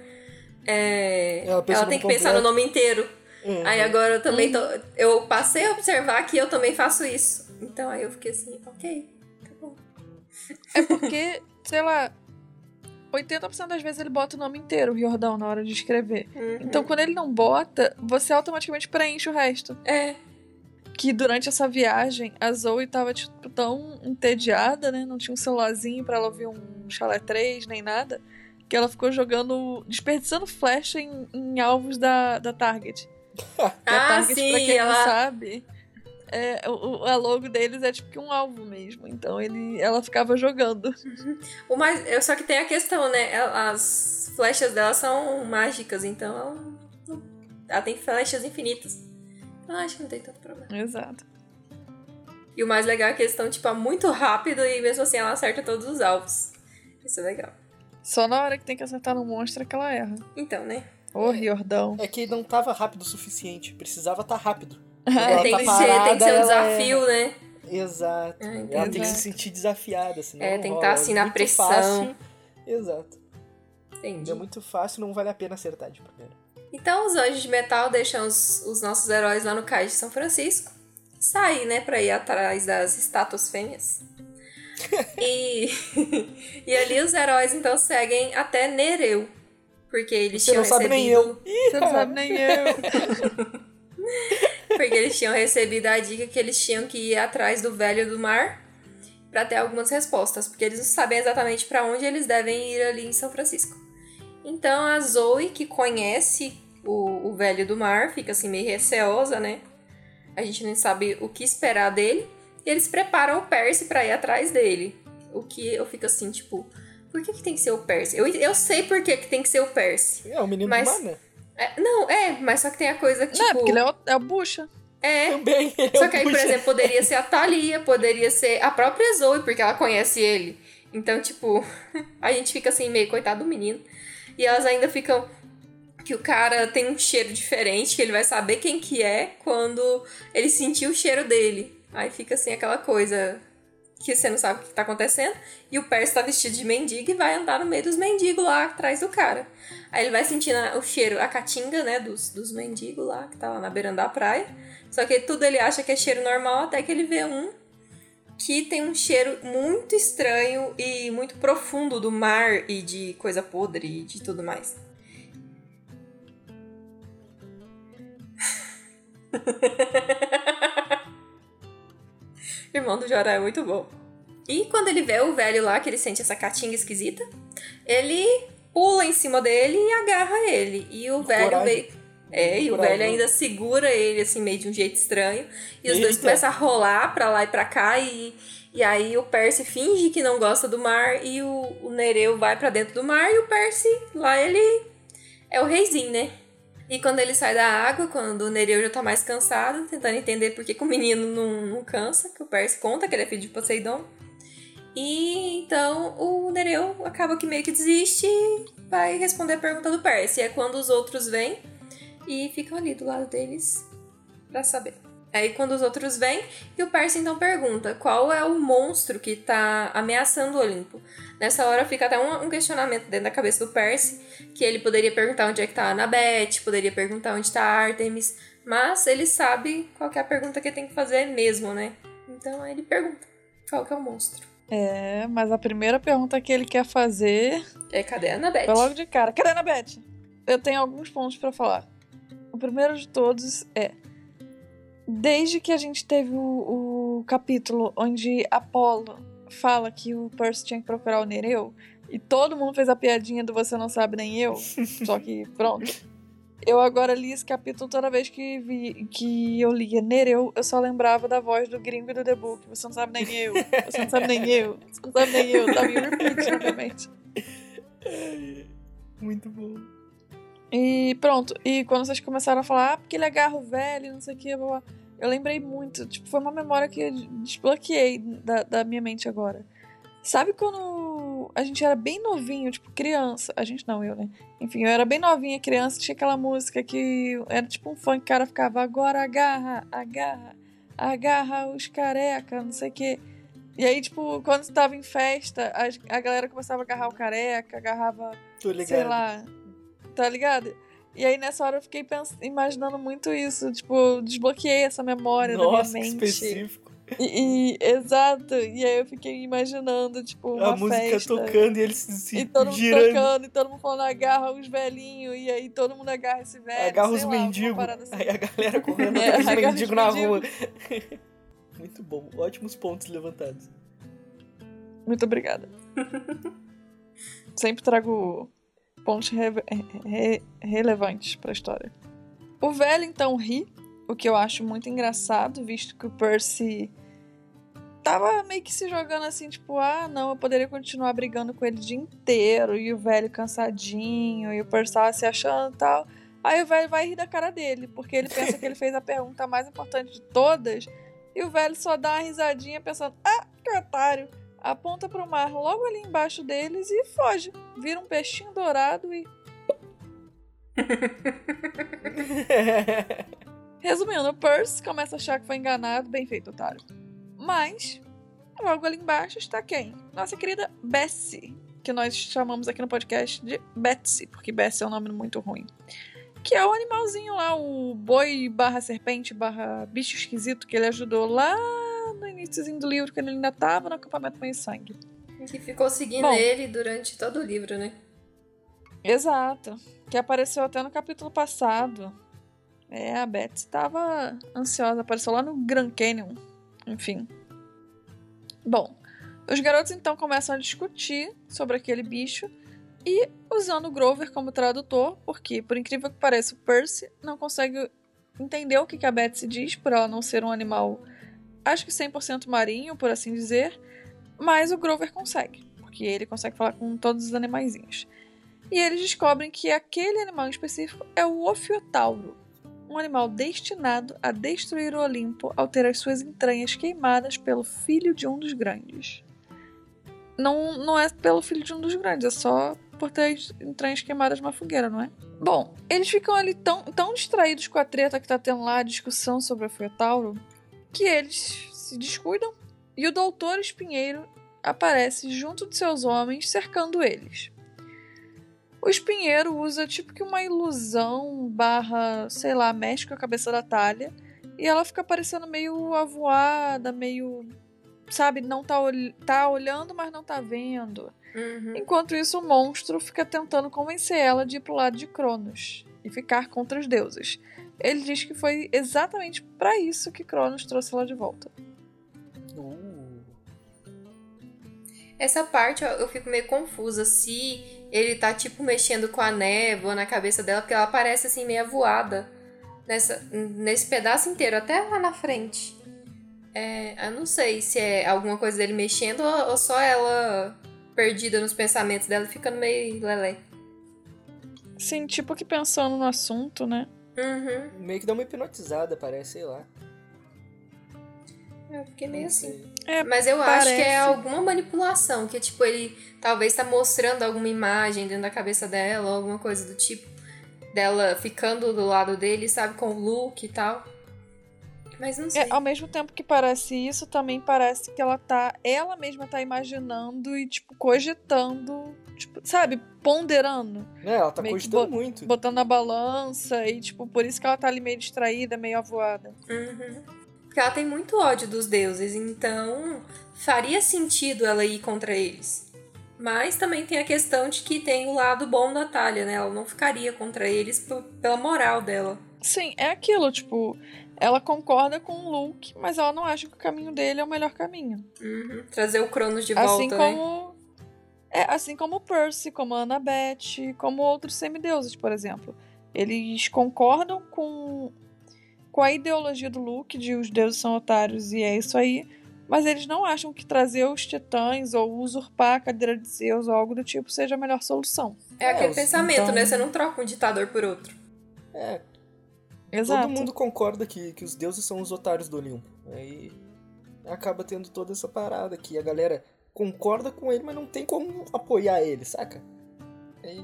Speaker 3: é,
Speaker 1: Ela
Speaker 3: ela tem que
Speaker 1: nome
Speaker 3: pensar no
Speaker 1: completo.
Speaker 3: nome inteiro.
Speaker 1: Uhum.
Speaker 3: Aí agora eu também tô. Eu passei a observar que eu também faço isso. Então aí eu fiquei assim, ok, tá bom.
Speaker 2: É porque, sei lá, 80% das vezes ele bota o nome inteiro, o Riordão, na hora de escrever.
Speaker 3: Uhum.
Speaker 2: Então quando ele não bota, você automaticamente preenche o resto.
Speaker 3: É,
Speaker 2: que durante essa viagem a Zoe tava tipo, tão entediada, né? Não tinha um celularzinho pra ela ouvir um chalé 3 nem nada, que ela ficou jogando, desperdiçando flecha em, em alvos da, da Target. <laughs> Que a
Speaker 3: Ah,
Speaker 2: Target,
Speaker 3: sim,
Speaker 2: pra quem
Speaker 3: ela-
Speaker 2: não sabe, é, a logo deles é tipo que um alvo mesmo. Então ele, ela ficava jogando.
Speaker 3: O mais, eu, só que tem a questão, né? ela- As flechas dela são mágicas, então ela, ela tem flechas infinitas. Então acho que não tem tanto problema.
Speaker 2: Exato.
Speaker 3: E o mais legal é que eles estão, tipo, muito rápido e mesmo assim ela acerta todos os alvos. Isso é legal.
Speaker 2: Só na hora que tem que acertar no monstro é que ela erra.
Speaker 3: Então, né?
Speaker 2: Ô, Riordão.
Speaker 1: É que não tava rápido o suficiente, precisava estar rápido.
Speaker 2: É,
Speaker 1: Ela
Speaker 3: tem,
Speaker 1: tá
Speaker 3: que ser, tem que ser um
Speaker 1: ela
Speaker 3: desafio, né?
Speaker 1: Exato.
Speaker 3: Ah,
Speaker 1: ela tem que se sentir desafiada, senão
Speaker 3: É, tem que estar assim na pressão.
Speaker 1: Fácil. Exato.
Speaker 3: Entendi.
Speaker 1: É muito fácil, não vale a pena acertar de primeira.
Speaker 3: Então os anjos de metal deixam os, os nossos heróis lá no cais de São Francisco. Sair, né, pra ir atrás das estátuas fêmeas. <laughs> e, e ali os heróis então seguem até Nereu. Porque eles
Speaker 1: Você
Speaker 3: tinham
Speaker 1: não sabe nem eu.
Speaker 2: Você não sabe nem eu. <laughs>
Speaker 3: Porque eles tinham recebido a dica que eles tinham que ir atrás do velho do mar. para ter algumas respostas, porque eles não sabem exatamente para onde eles devem ir ali em São Francisco. Então a Zoe, que conhece o, o velho do mar, fica assim meio receosa, né? A gente não sabe o que esperar dele. E eles preparam o Percy para ir atrás dele. O que eu fico assim, tipo, por que, que tem que ser o Percy? Eu, eu sei por que, que tem que ser o Percy.
Speaker 1: É o menino
Speaker 3: Mas-
Speaker 1: do mar, né?
Speaker 3: É, não, é, mas só que tem a coisa que, tipo...
Speaker 2: Não, é porque ele é o, é o bucha.
Speaker 3: é,
Speaker 1: Também. é
Speaker 3: Só que aí, por exemplo, poderia ser a Thalia, poderia ser a própria Zoe, porque ela conhece ele. Então, tipo, <laughs> a gente fica assim, meio coitado do menino. E elas ainda ficam. Que o cara tem um cheiro diferente, que ele vai saber quem que é quando ele sentir o cheiro dele. Aí fica assim aquela coisa que você não sabe o que tá acontecendo. E o Percy tá vestido de mendigo e vai andar no meio dos mendigos lá atrás do cara. Aí ele vai sentindo o cheiro, a caatinga, né, dos, dos mendigos lá, que tá lá na beiranda da praia. Só que tudo ele acha que é cheiro normal, até que ele vê um que tem um cheiro muito estranho e muito profundo do mar e de coisa podre e de tudo mais. <laughs> <laughs> Irmão do Jorá é muito bom. E quando ele vê o velho lá, que ele sente essa catinga esquisita, ele pula em cima dele e agarra ele. E o velho
Speaker 1: Coragem.
Speaker 3: meio. É, e o velho ainda segura ele, assim, meio de um jeito estranho. E os dois
Speaker 1: Eita.
Speaker 3: começam a rolar pra lá e pra cá. E, e aí o Percy finge que não gosta do mar. E o, o Nereu vai pra dentro do mar. E o Percy, lá ele é o reizinho, né? E quando ele sai da água, quando o Nereu já tá mais cansado, tentando entender por que, que o menino não, não cansa, que o Percy conta que ele é filho de Poseidon. E então o Nereu acaba que meio que desiste e vai responder a pergunta do Percy. É quando os outros vêm e ficam ali do lado deles pra saber. Aí quando os outros vêm, e o Percy então pergunta qual é o monstro que tá ameaçando o Olimpo. Nessa hora fica até um, um questionamento dentro da cabeça do Percy, que ele poderia perguntar onde é que tá a Annabeth, poderia perguntar onde tá a Artemis, mas ele sabe qual é a pergunta que ele tem que fazer mesmo, né? Então aí ele pergunta qual que é o monstro.
Speaker 2: É, mas a primeira pergunta que ele quer fazer
Speaker 3: É, cadê a Annabeth?
Speaker 2: foi logo de cara. Cadê a Anabete? Eu tenho alguns pontos pra falar. O primeiro de todos é. Desde que a gente teve o, o capítulo onde Apolo fala que o Percy tinha que procurar o Nereu, e todo mundo fez a piadinha do você não sabe nem eu, <laughs> só que pronto. Eu agora li esse capítulo toda vez que, vi, que eu lia Nereu, eu só lembrava da voz do gringo e do The Book. Você não sabe nem eu, você não sabe nem eu, você não sabe nem eu. Tava em repeat, obviamente. <laughs>
Speaker 1: Muito bom.
Speaker 2: E pronto. E quando vocês começaram a falar, ah, porque ele agarra o velho, não sei o que, blá, blá, eu lembrei muito. Tipo, foi uma memória que eu desbloqueei da, da minha mente agora. Sabe quando a gente era bem novinho, tipo, criança? A gente não, eu, né? Enfim, eu era bem novinha, criança, tinha aquela música que era tipo um funk, o cara ficava agora agarra, agarra, agarra os careca, não sei o que. E aí, tipo, quando você tava em festa, a, a galera começava a agarrar o careca, agarrava
Speaker 1: Tô ligado.
Speaker 2: sei lá, tá ligado? E aí nessa hora eu fiquei pens- imaginando muito isso, tipo, desbloqueei essa memória
Speaker 1: Nossa,
Speaker 2: da
Speaker 1: que
Speaker 2: minha mente.
Speaker 1: específico.
Speaker 2: E, e- exato, e aí eu fiquei imaginando, tipo, uma
Speaker 1: a música
Speaker 2: festa.
Speaker 1: tocando e eles se,
Speaker 2: E todo mundo
Speaker 1: girando.
Speaker 2: tocando, e todo mundo falando agarra os velhinhos, e aí todo mundo agarra esse velho.
Speaker 1: agarra os mendigos.
Speaker 2: assim.
Speaker 1: Aí a galera <laughs> correndo
Speaker 2: É,
Speaker 1: atrás
Speaker 2: os
Speaker 1: mendigos na rua. <laughs> Muito bom. Ótimos pontos levantados.
Speaker 2: Muito obrigada. Sempre trago pontos re- re- relevantes pra história. O velho então ri, o que eu acho muito engraçado, visto que o Percy tava meio que se jogando assim, tipo, ah, não, eu poderia continuar brigando com ele o dia inteiro, e o velho cansadinho, e o Percy tava se achando e tal. Aí o velho vai rir da cara dele, porque ele pensa que ele fez a pergunta mais importante de todas, e o velho só dá uma risadinha pensando, ah, que otário aponta pro mar logo ali embaixo deles e foge. Vira um peixinho dourado e. <laughs> Resumindo, o Percy começa a achar que foi enganado, bem feito, otário. Mas, logo ali embaixo está quem? Nossa querida Bessie, que nós chamamos aqui no podcast de Betsy, porque Bessie é um nome muito ruim. Que é o animalzinho lá, o boi barra serpente barra bicho esquisito que ele ajudou lá iníciozinho do livro, quando ele ainda tava no acampamento Mãe Sangue.
Speaker 3: Que ficou seguindo
Speaker 2: Bom.
Speaker 3: ele durante todo o livro, né?
Speaker 2: Exato. Que apareceu até no capítulo passado. É, a Beth estava ansiosa, apareceu lá no Grand Canyon. Enfim. Bom, Os garotos então começam a discutir sobre aquele bicho e usando o Grover como tradutor, porque, por incrível que pareça, o Percy não consegue entender o que a Betsy diz, por ela não ser um animal, acho que 100% marinho, por assim dizer, mas o Grover consegue, porque ele consegue falar com todos os animaizinhos. E eles descobrem que aquele animal em específico é o Ofiotauro, um animal destinado a destruir o Olimpo ao ter as suas entranhas queimadas pelo filho de um dos grandes. Não, não é pelo filho de um dos grandes, é só por ter as entranhas queimadas numa fogueira, não é? Bom, eles ficam ali tão, tão distraídos com a treta que tá tendo lá, a discussão sobre o Ofiotauro, que eles se descuidam e o doutor Espinheiro aparece junto de seus homens cercando eles. O espinheiro usa tipo que uma ilusão barra, sei lá, mexe com a cabeça da talha e ela fica parecendo meio avoada, meio. Sabe, não tá, ol tá olhando, mas não tá vendo.
Speaker 3: Uhum.
Speaker 2: Enquanto isso, o monstro fica tentando convencer ela de ir pro lado de Cronos e ficar contra os deuses. Ele diz que foi exatamente para isso que Cronos trouxe ela de volta.
Speaker 1: Uh,
Speaker 3: Essa parte eu fico meio confusa se ele tá tipo mexendo com a névoa na cabeça dela, porque ela parece assim meio voada nessa, nesse pedaço inteiro, até lá na frente. É, eu não sei se é alguma coisa dele mexendo ou, ou só ela perdida nos pensamentos dela e ficando meio lelé.
Speaker 2: Sim, tipo que pensando no assunto, né?
Speaker 3: Uhum.
Speaker 1: meio que dá uma hipnotizada, parece, sei lá.
Speaker 3: Eu fiquei meio assim.
Speaker 2: É,
Speaker 3: Mas eu acho que é
Speaker 2: parece.
Speaker 3: alguma manipulação, que tipo, ele talvez tá mostrando alguma imagem dentro da cabeça dela, ou alguma coisa do tipo. Dela ficando do lado dele, sabe, com o look e tal. Mas não sei.
Speaker 2: É, ao mesmo tempo que parece isso, também parece que ela tá. Ela mesma tá imaginando e, tipo, cogitando, tipo, sabe, ponderando,
Speaker 1: É, ela tá
Speaker 2: Meio
Speaker 1: cogitando
Speaker 2: bo-
Speaker 1: muito.
Speaker 2: botando na balança e, tipo, por isso que ela tá ali meio distraída, meio avoada.
Speaker 3: Uhum. Porque ela tem muito ódio dos deuses, então faria sentido ela ir contra eles. Mas também tem a questão de que tem o lado bom da Talia, né? Ela não ficaria contra eles pela moral dela.
Speaker 2: Sim, é aquilo, tipo, ela concorda com o Luke, mas ela não acha que o caminho dele é o melhor caminho.
Speaker 3: Uhum. Trazer o Cronos de
Speaker 2: assim
Speaker 3: volta, né?
Speaker 2: como. É, assim como o Percy, como a Annabeth, como outros semideuses, por exemplo. Eles concordam com, com a ideologia do Luke de os deuses são otários e é isso aí. Mas eles não acham que trazer os titãs ou usurpar a cadeira de Zeus ou algo do tipo seja a melhor solução.
Speaker 3: É aquele
Speaker 1: os-
Speaker 3: pensamento,
Speaker 2: então-
Speaker 3: né? Você não troca um ditador por outro.
Speaker 1: É,
Speaker 2: Exato.
Speaker 1: todo mundo concorda que, que os deuses são os otários do Olimpo. Aí acaba tendo toda essa parada que a galera concorda com ele, mas não tem como apoiar ele, saca? Aí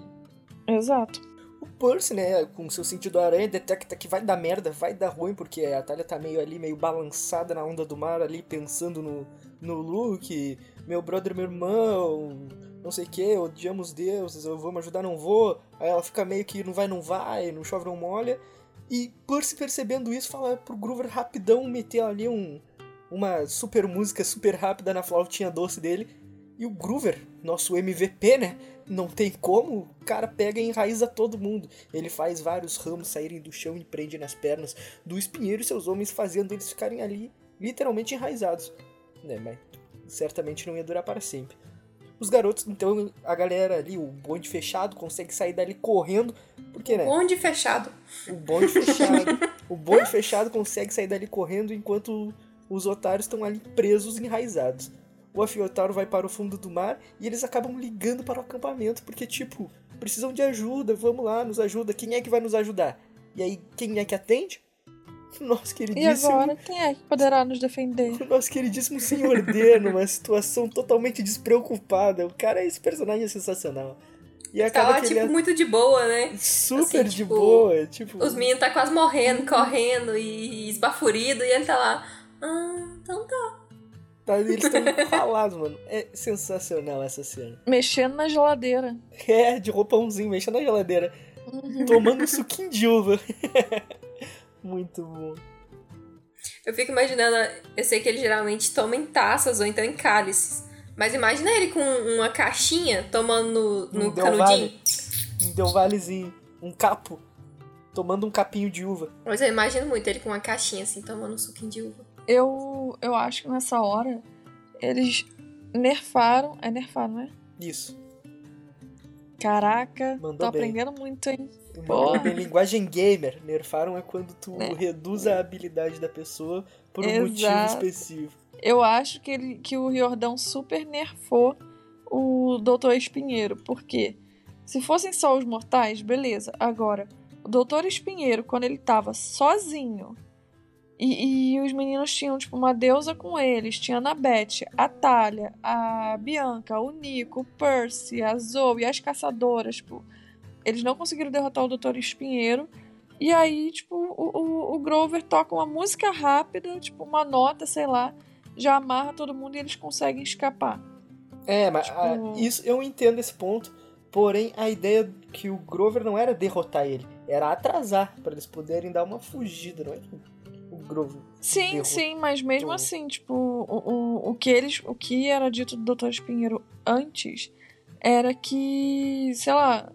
Speaker 2: Exato.
Speaker 1: o Percy, né, com seu sentido aranha, detecta que vai dar merda, vai dar ruim, porque a Talia tá meio ali, meio balançada na onda do mar, ali, pensando no, no Luke, meu brother, meu irmão, não sei o que, odiamos deuses, eu vou me ajudar, não vou. Aí ela fica meio que não vai, não vai, não chove, não molha. E Percy percebendo isso, fala pro Groover rapidão meter ali um, uma super música super rápida na flautinha doce dele. E o Groover, nosso MVP, né? Não tem como, o cara pega e enraiza todo mundo. Ele faz vários ramos saírem do chão e prende nas pernas do espinheiro e seus homens, fazendo eles ficarem ali literalmente enraizados. Né, mas certamente não ia durar para sempre. Os garotos, então, a galera ali, o bonde fechado, consegue sair dali correndo, porque, né?
Speaker 3: Onde fechado?
Speaker 1: O bonde fechado. o bonde fechado consegue sair dali correndo enquanto os otários estão ali presos, enraizados. O Afiotauro vai para o fundo do mar e eles acabam ligando para o acampamento, porque, tipo, precisam de ajuda, vamos lá, nos ajuda. Quem é que vai nos ajudar? E aí, quem é que atende? <laughs> Nosso
Speaker 2: E
Speaker 1: queridíssimo.
Speaker 2: agora, quem é que poderá nos defender?
Speaker 1: O <laughs> nosso queridíssimo senhor D, numa situação totalmente despreocupada. O cara, esse personagem é sensacional. E acaba
Speaker 3: Tava,
Speaker 1: que
Speaker 3: tipo,
Speaker 1: ele
Speaker 3: muito de boa, né?
Speaker 1: é super
Speaker 3: assim,
Speaker 1: de
Speaker 3: tipo,
Speaker 1: boa. Tipo,
Speaker 3: Os meninos tá quase morrendo, correndo e esbaforido, e ele tá lá. Ah, então tá.
Speaker 1: Tá, eles estão ralados, <laughs> mano. É sensacional essa cena.
Speaker 2: Mexendo na geladeira.
Speaker 1: É, de roupãozinho, mexendo na geladeira. Tomando um suquinho de uva. Muito bom.
Speaker 3: Eu fico imaginando, eu sei que ele geralmente toma em taças ou então em cálices. Mas imagina ele com uma caixinha tomando no, no
Speaker 1: Um
Speaker 3: canudinho.
Speaker 1: Valle. Um Del. Um capo. Tomando um capinho de uva.
Speaker 3: Mas eu imagino muito ele com uma caixinha assim, tomando um suquinho de uva.
Speaker 2: Eu, eu acho que nessa hora eles nerfaram. É nerfar, não é?
Speaker 1: Isso.
Speaker 2: Caraca,
Speaker 1: Mandou
Speaker 2: tô
Speaker 1: bem.
Speaker 2: aprendendo muito, hein?
Speaker 1: Uma em linguagem gamer, nerfaram é quando tu
Speaker 2: É.
Speaker 1: reduz a habilidade da pessoa por um
Speaker 2: Exato.
Speaker 1: motivo específico.
Speaker 2: Eu acho que, ele, que o Riordão super nerfou o Doutor Espinheiro. Por quê? Se fossem só os mortais, beleza. Agora, o Doutor Espinheiro, quando ele tava sozinho e, e os meninos tinham, tipo, uma deusa com eles, tinha a Annabeth, a Talia, a Bianca, o Nico, o Percy, a Zoe, as caçadoras, tipo, eles não conseguiram derrotar o Doutor Espinheiro. E aí, tipo, o, o, o Grover toca uma música rápida, tipo, uma nota, sei lá, já amarra todo mundo e eles conseguem escapar.
Speaker 1: É, mas
Speaker 2: Tipo-
Speaker 1: ah, isso eu entendo esse ponto. Porém, a ideia que o Grover não era derrotar ele, era atrasar, pra eles poderem dar uma fugida, não é o Grover.
Speaker 2: Sim,
Speaker 1: Derrotou.
Speaker 2: sim, mas mesmo assim, tipo, o, o, o que eles. O que era dito do Dr. Espinheiro antes era que, sei lá,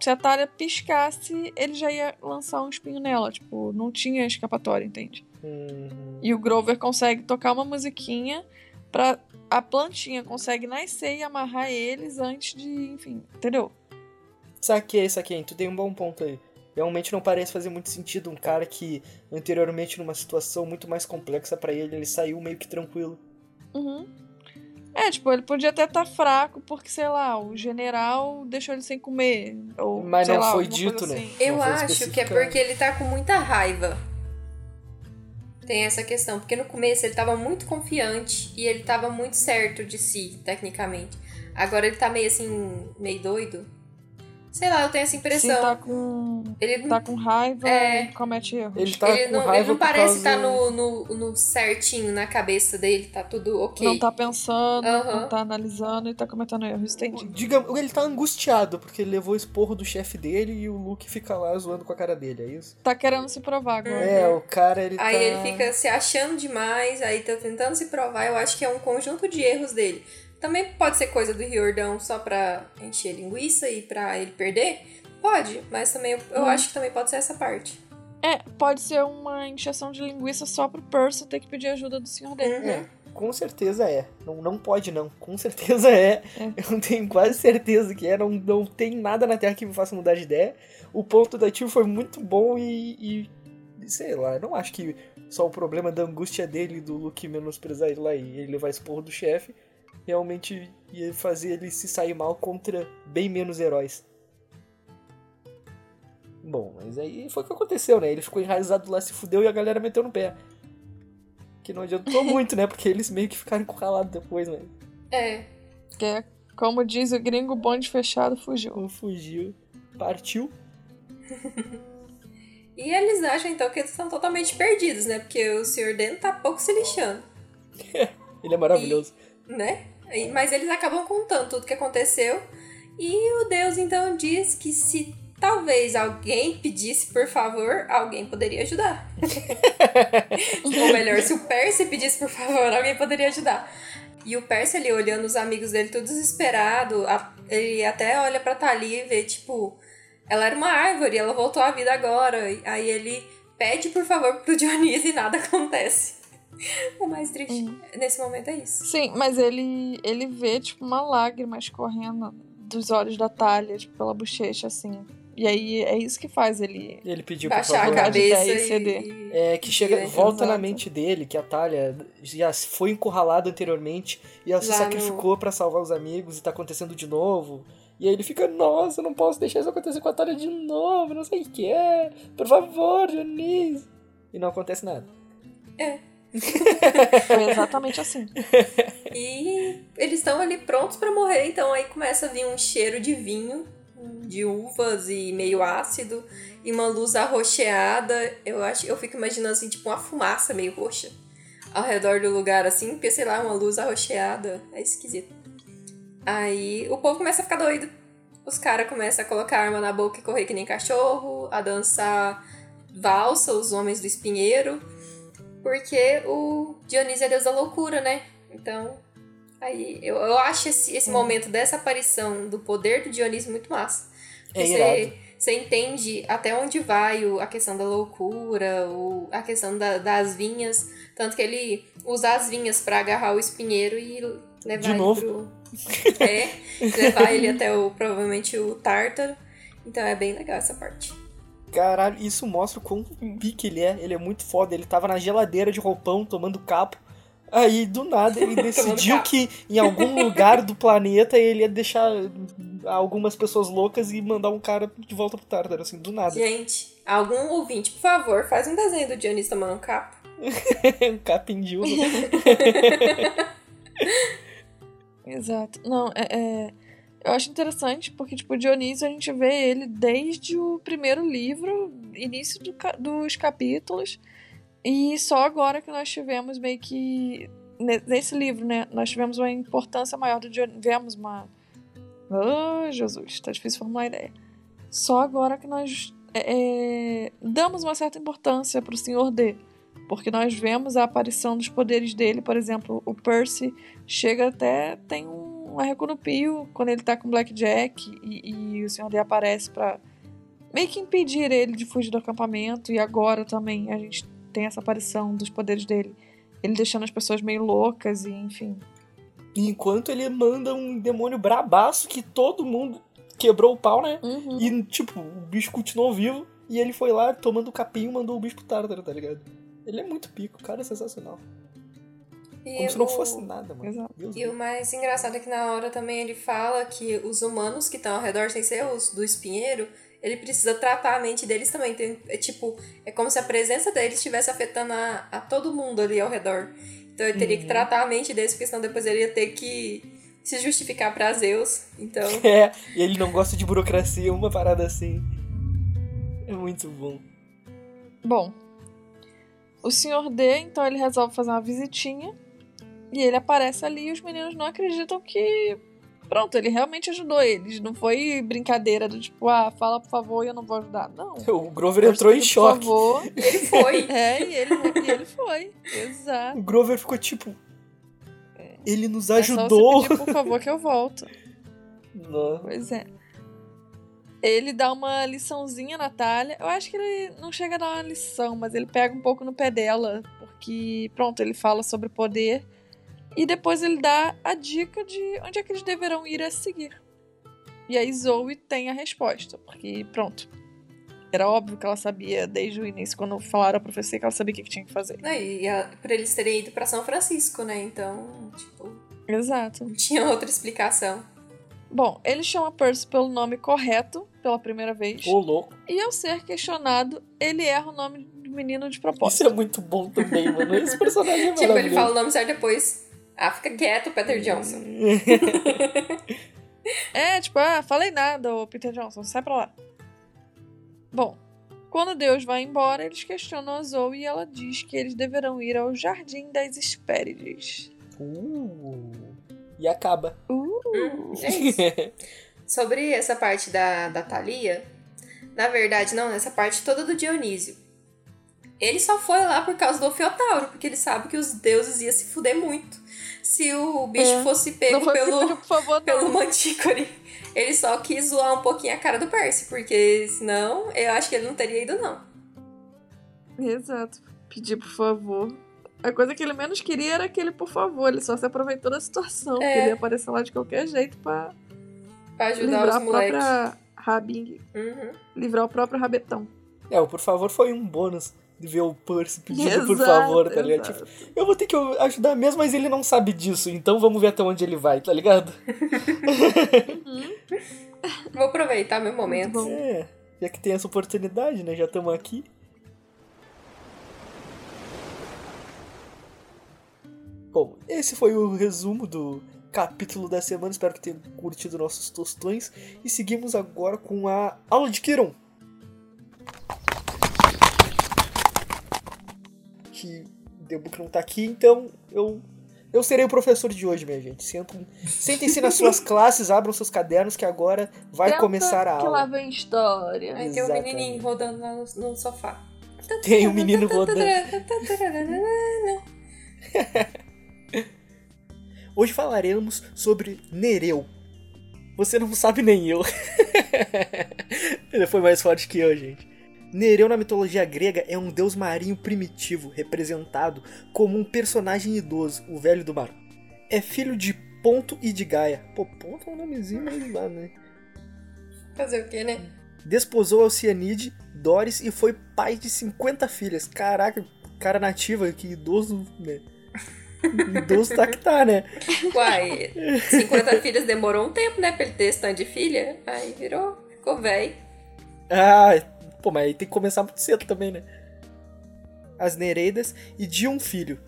Speaker 2: se a Talia piscasse, ele já ia lançar um espinho nela. Tipo, não tinha escapatória, entende?
Speaker 1: Hum,
Speaker 2: E o Grover consegue tocar uma musiquinha pra. A plantinha consegue nascer e amarrar eles antes de. Enfim, entendeu?
Speaker 1: Saquei, saquei. Tu tem um bom ponto aí. Realmente não parece fazer muito sentido um cara que anteriormente numa situação muito mais complexa pra ele, ele saiu meio que tranquilo.
Speaker 2: Uhum. É, tipo, ele podia até estar fraco, porque, sei lá, o general deixou ele sem comer. Ou,
Speaker 1: Mas
Speaker 2: sei
Speaker 1: não
Speaker 2: lá,
Speaker 1: foi dito, né?
Speaker 2: assim.
Speaker 3: Eu
Speaker 1: Não foi
Speaker 3: acho que é porque ele tá com muita raiva. Tem essa questão, porque no começo ele tava muito confiante e ele tava muito certo de si, tecnicamente. Agora ele tá meio assim, meio doido. Sei lá, eu tenho essa
Speaker 2: Se
Speaker 3: impressão.
Speaker 2: tá com,
Speaker 3: Ele,
Speaker 2: tá com raiva
Speaker 3: É.
Speaker 2: e comete erros.
Speaker 1: Ele tá
Speaker 3: ele
Speaker 1: com
Speaker 3: não, ele
Speaker 1: raiva
Speaker 3: não parece
Speaker 1: causa...
Speaker 3: estar no, no, no certinho na cabeça dele, tá tudo ok.
Speaker 2: Não tá pensando, não tá analisando e tá cometendo erros, entendi.
Speaker 1: Digamos, ele tá angustiado porque ele levou o esporro do chefe dele e o Luke fica lá zoando com a cara dele, é isso?
Speaker 2: Tá querendo se provar agora.
Speaker 1: É, o cara ele
Speaker 3: Aí
Speaker 1: tá...
Speaker 3: ele fica se achando demais, aí tá tentando se provar. Eu acho que é um conjunto de erros dele. Também pode ser coisa do Riordão só pra encher linguiça e pra ele perder. Pode, mas também eu, eu
Speaker 2: Hum.
Speaker 3: acho que também pode ser essa parte.
Speaker 2: É, pode ser uma encheção de linguiça só pro Percy ter que pedir ajuda do senhor dele.
Speaker 3: Uhum.
Speaker 1: É, com certeza é. Não, não pode não, com certeza é.
Speaker 2: É. <laughs>
Speaker 1: Eu tenho quase certeza que é. Não, não tem nada na Terra que me faça mudar de ideia. O ponto da tio foi muito bom e, e sei lá, eu não acho que só o problema da angústia dele e do Luke menosprezar ele lá e ele levar esse porro do chefe realmente ia fazer ele se sair mal contra bem menos heróis. Bom, mas aí foi o que aconteceu, né? Ele ficou enraizado lá, se fudeu e a galera meteu no pé. Que não adiantou <laughs> muito, né? Porque eles meio que ficaram encurralados depois, né?
Speaker 3: É.
Speaker 2: Que é, como diz o gringo, bonde fechado fugiu.
Speaker 1: Um fugiu, partiu. <laughs>
Speaker 3: E eles acham então que eles estão totalmente perdidos, né? Porque o Sr. Den tá pouco se lixando, <laughs>
Speaker 1: Ele é maravilhoso.
Speaker 3: né? Mas eles acabam contando tudo que aconteceu. E o Deus então diz que se talvez alguém pedisse por favor, alguém poderia ajudar. <laughs> Ou melhor, se o Percy pedisse por favor, alguém poderia ajudar. E o Percy ali olhando os amigos dele tudo desesperado, ele até olha pra Thalia e vê, tipo, ela era uma árvore, ela voltou à vida agora. Aí ele pede por favor pro Dionísio e nada <laughs> acontece. O mais triste nesse momento é isso.
Speaker 2: Sim, mas ele, ele vê, tipo, uma lágrima escorrendo dos olhos da Talia, tipo, pela bochecha, assim. E aí é isso que faz ele.
Speaker 1: Ele pediu por
Speaker 3: Baixar a
Speaker 1: favor.
Speaker 3: Cabeça
Speaker 2: e ceder.
Speaker 3: e-
Speaker 1: É, que chega,
Speaker 3: É,
Speaker 1: volta na
Speaker 2: exato.
Speaker 1: mente dele que a Talia já foi encurralada anteriormente e ela se
Speaker 3: Lá no-
Speaker 1: sacrificou pra salvar os amigos e tá acontecendo de novo. E aí ele fica, nossa, eu não posso deixar isso acontecer com a Talia de novo, não sei o que é. Por favor, Dionísio. E não acontece nada. <laughs>
Speaker 2: Foi exatamente <laughs> assim.
Speaker 3: E eles estão ali prontos pra morrer, então aí começa a vir um cheiro de vinho, de uvas e meio ácido, e uma luz arroxeada. Eu acho, eu fico imaginando assim, tipo uma fumaça meio roxa ao redor do lugar, assim, porque sei lá, uma luz arroxeada. É esquisito. Aí o povo começa a ficar doido. Os caras começam a colocar arma na boca e correr que nem cachorro, a dançar valsa, os homens do espinheiro. Porque o Dionísio é deus da loucura, né? Então, aí eu, eu acho esse, esse momento dessa aparição do poder do Dionísio muito massa.
Speaker 1: É
Speaker 3: Porque
Speaker 1: irado.
Speaker 3: você entende até onde vai o, a questão da loucura, o, a questão da- das vinhas. Tanto que ele usa as vinhas pra agarrar o espinheiro e levar
Speaker 1: De
Speaker 3: ele
Speaker 1: novo?
Speaker 3: pro. É, levar ele até o provavelmente o tártaro. Então é bem legal essa parte.
Speaker 1: Caralho, isso mostra o quão pique ele é. Ele é muito foda. Ele tava na geladeira de roupão tomando capo. Aí, do nada, ele <laughs> decidiu que em algum lugar do planeta ele ia deixar algumas pessoas loucas e mandar um cara de volta pro Tártaro, assim, do nada.
Speaker 3: Gente, algum ouvinte, por favor, faz um desenho do Dionísio tomando um capo. <laughs>
Speaker 1: um capindio. <laughs>
Speaker 2: Exato. Não, é, é- Eu acho interessante porque, tipo, Dionísio a gente vê ele desde o primeiro livro, início do dos capítulos. E só agora que nós tivemos meio que. ne- Nesse livro, né? Nós tivemos uma importância maior do Dionísio. Vemos uma. Oh, Jesus, tá difícil formular ideia. Só agora que nós é, é, damos uma certa importância pro Senhor D. Porque nós vemos a aparição dos poderes dele, por exemplo, o Percy chega até tem um arreco no pio quando ele tá com o Blackjack e, e o Senhor D aparece pra meio que impedir ele de fugir do acampamento e agora também a gente tem essa aparição dos poderes dele ele deixando as pessoas meio loucas e enfim
Speaker 1: enquanto ele manda um demônio brabaço que todo mundo quebrou o pau, né? E, tipo, o bicho continuou vivo e ele foi lá tomando o capinho e mandou o bicho pro Tártaro, tá ligado? Ele é muito pico, o cara é sensacional.
Speaker 3: E
Speaker 1: Como se não
Speaker 3: o-
Speaker 1: fosse nada, mano.
Speaker 2: Exato.
Speaker 1: Deus
Speaker 3: E o mais engraçado é que na hora também ele fala que os humanos que estão ao redor, sem ser os do espinheiro, ele precisa tratar a mente deles também. Tem- é tipo, é como se a presença deles estivesse afetando a, a todo mundo ali ao redor. Então ele teria que
Speaker 1: Uhum.
Speaker 3: tratar a mente deles, porque senão depois ele ia ter que se justificar pra Zeus. Então, <laughs>
Speaker 1: É, e ele não gosta de burocracia, uma parada assim. É muito bom.
Speaker 2: bom o Senhor D então ele resolve fazer uma visitinha e ele aparece ali e os meninos não acreditam que pronto ele realmente ajudou eles não foi brincadeira do tipo ah fala por favor e eu não vou ajudar não <laughs>
Speaker 1: O Grover entrou em
Speaker 2: Por
Speaker 1: choque.
Speaker 2: favor. <laughs>
Speaker 3: ele foi.
Speaker 2: É, e ele, e ele foi. Exato.
Speaker 1: O Grover ficou tipo. Ele nos
Speaker 2: É só
Speaker 1: ajudou.
Speaker 2: você pedir, por <laughs> favor, que eu volto.
Speaker 1: Não.
Speaker 2: Pois é. Ele dá uma liçãozinha na Natália. Eu acho que ele não chega a dar uma lição, mas ele pega um pouco no pé dela. Porque, pronto, ele fala sobre poder. E depois ele dá a dica de onde é que eles deverão ir a seguir. E aí Zoe tem a resposta. Porque, pronto. Era óbvio que ela sabia desde o início, quando falaram a profecia, que ela sabia o que que tinha que fazer.
Speaker 3: Não, e a, pra eles terem ido pra São Francisco, né? Então, tipo,
Speaker 2: Exato.
Speaker 3: não tinha outra explicação.
Speaker 2: Bom, ele chama Percy pelo nome correto pela primeira vez.
Speaker 1: Ô, louco.
Speaker 2: E ao ser questionado, ele erra o nome do menino de
Speaker 1: Isso
Speaker 2: propósito.
Speaker 1: é muito bom também, mano. Esse personagem é
Speaker 3: Tipo, ele
Speaker 1: maravilhoso.
Speaker 3: fala o nome certo depois. Ah, fica quieto, Peter Johnson. <laughs>
Speaker 2: É, tipo, ah, falei nada, ô Peter Johnson, sai pra lá. Bom, quando Deus vai embora, eles questionam a Zoe e ela diz que eles deverão ir ao Jardim das Hespérides.
Speaker 1: Uh, e acaba.
Speaker 2: Uh,
Speaker 3: É isso. Sobre essa parte da, da Thalia, na verdade, não, nessa parte toda do Dionísio. Ele só foi lá por causa do Ofiotauro, porque ele sabe que os deuses iam se fuder muito. Se o bicho
Speaker 2: É.
Speaker 3: fosse pego pelo,
Speaker 2: favor,
Speaker 3: pelo
Speaker 2: não.
Speaker 3: Mantícore. Ele só quis zoar um pouquinho a cara do Percy, porque senão eu acho que ele não teria ido, não.
Speaker 2: Exato. Pedir por favor. A coisa que ele menos queria era aquele por favor. Ele só se aproveitou da situação.
Speaker 3: É.
Speaker 2: Porque ele ia aparecer lá de qualquer jeito pra
Speaker 3: Pra ajudar
Speaker 2: livrar
Speaker 3: os
Speaker 2: a
Speaker 3: moleques.
Speaker 2: própria Rabing.
Speaker 3: Uhum.
Speaker 2: Livrar o próprio rabetão.
Speaker 1: É, o por favor foi um bônus ver o Percy pedindo por
Speaker 2: Exato,
Speaker 1: favor, tá ligado? Tipo, eu vou ter que ajudar mesmo, mas ele não sabe disso, então vamos ver até onde ele vai, tá ligado?
Speaker 3: Vou aproveitar meu momento.
Speaker 1: É, já que tem essa oportunidade, né? Já estamos aqui. Bom, esse foi o resumo do capítulo da semana. Espero que tenham curtido nossos tostões. E seguimos agora com a aula de Kiron. Que Book não tá aqui, então eu, eu serei o professor de hoje, minha gente. Sentem-se <laughs> nas suas classes, abram seus cadernos que agora vai começar a
Speaker 2: que lá
Speaker 1: aula.
Speaker 2: vem história.
Speaker 3: Aí tem um menininho rodando lá no, no sofá.
Speaker 1: Tem um menino rodando. <laughs> Hoje falaremos sobre Nereu. Você não sabe nem eu. <laughs> Ele foi mais forte que eu, gente. Nereu na mitologia grega é um deus marinho primitivo, representado como um personagem idoso, o velho do mar. É filho de Ponto e de Gaia. Pô, Ponto é um nomezinho mais lá, né?
Speaker 3: Fazer o quê, né?
Speaker 1: Desposou Alcianide, Doris e foi pai de 50 filhas. Caraca, cara nativa, que idoso, né? Idoso tá que tá, né?
Speaker 3: Uai, 50 filhas demorou um tempo, né? Pra ele ter tanto de filha. Aí virou, ficou velho.
Speaker 1: Ah, pô, mas aí tem que começar muito cedo também, né? As Nereidas e de um filho,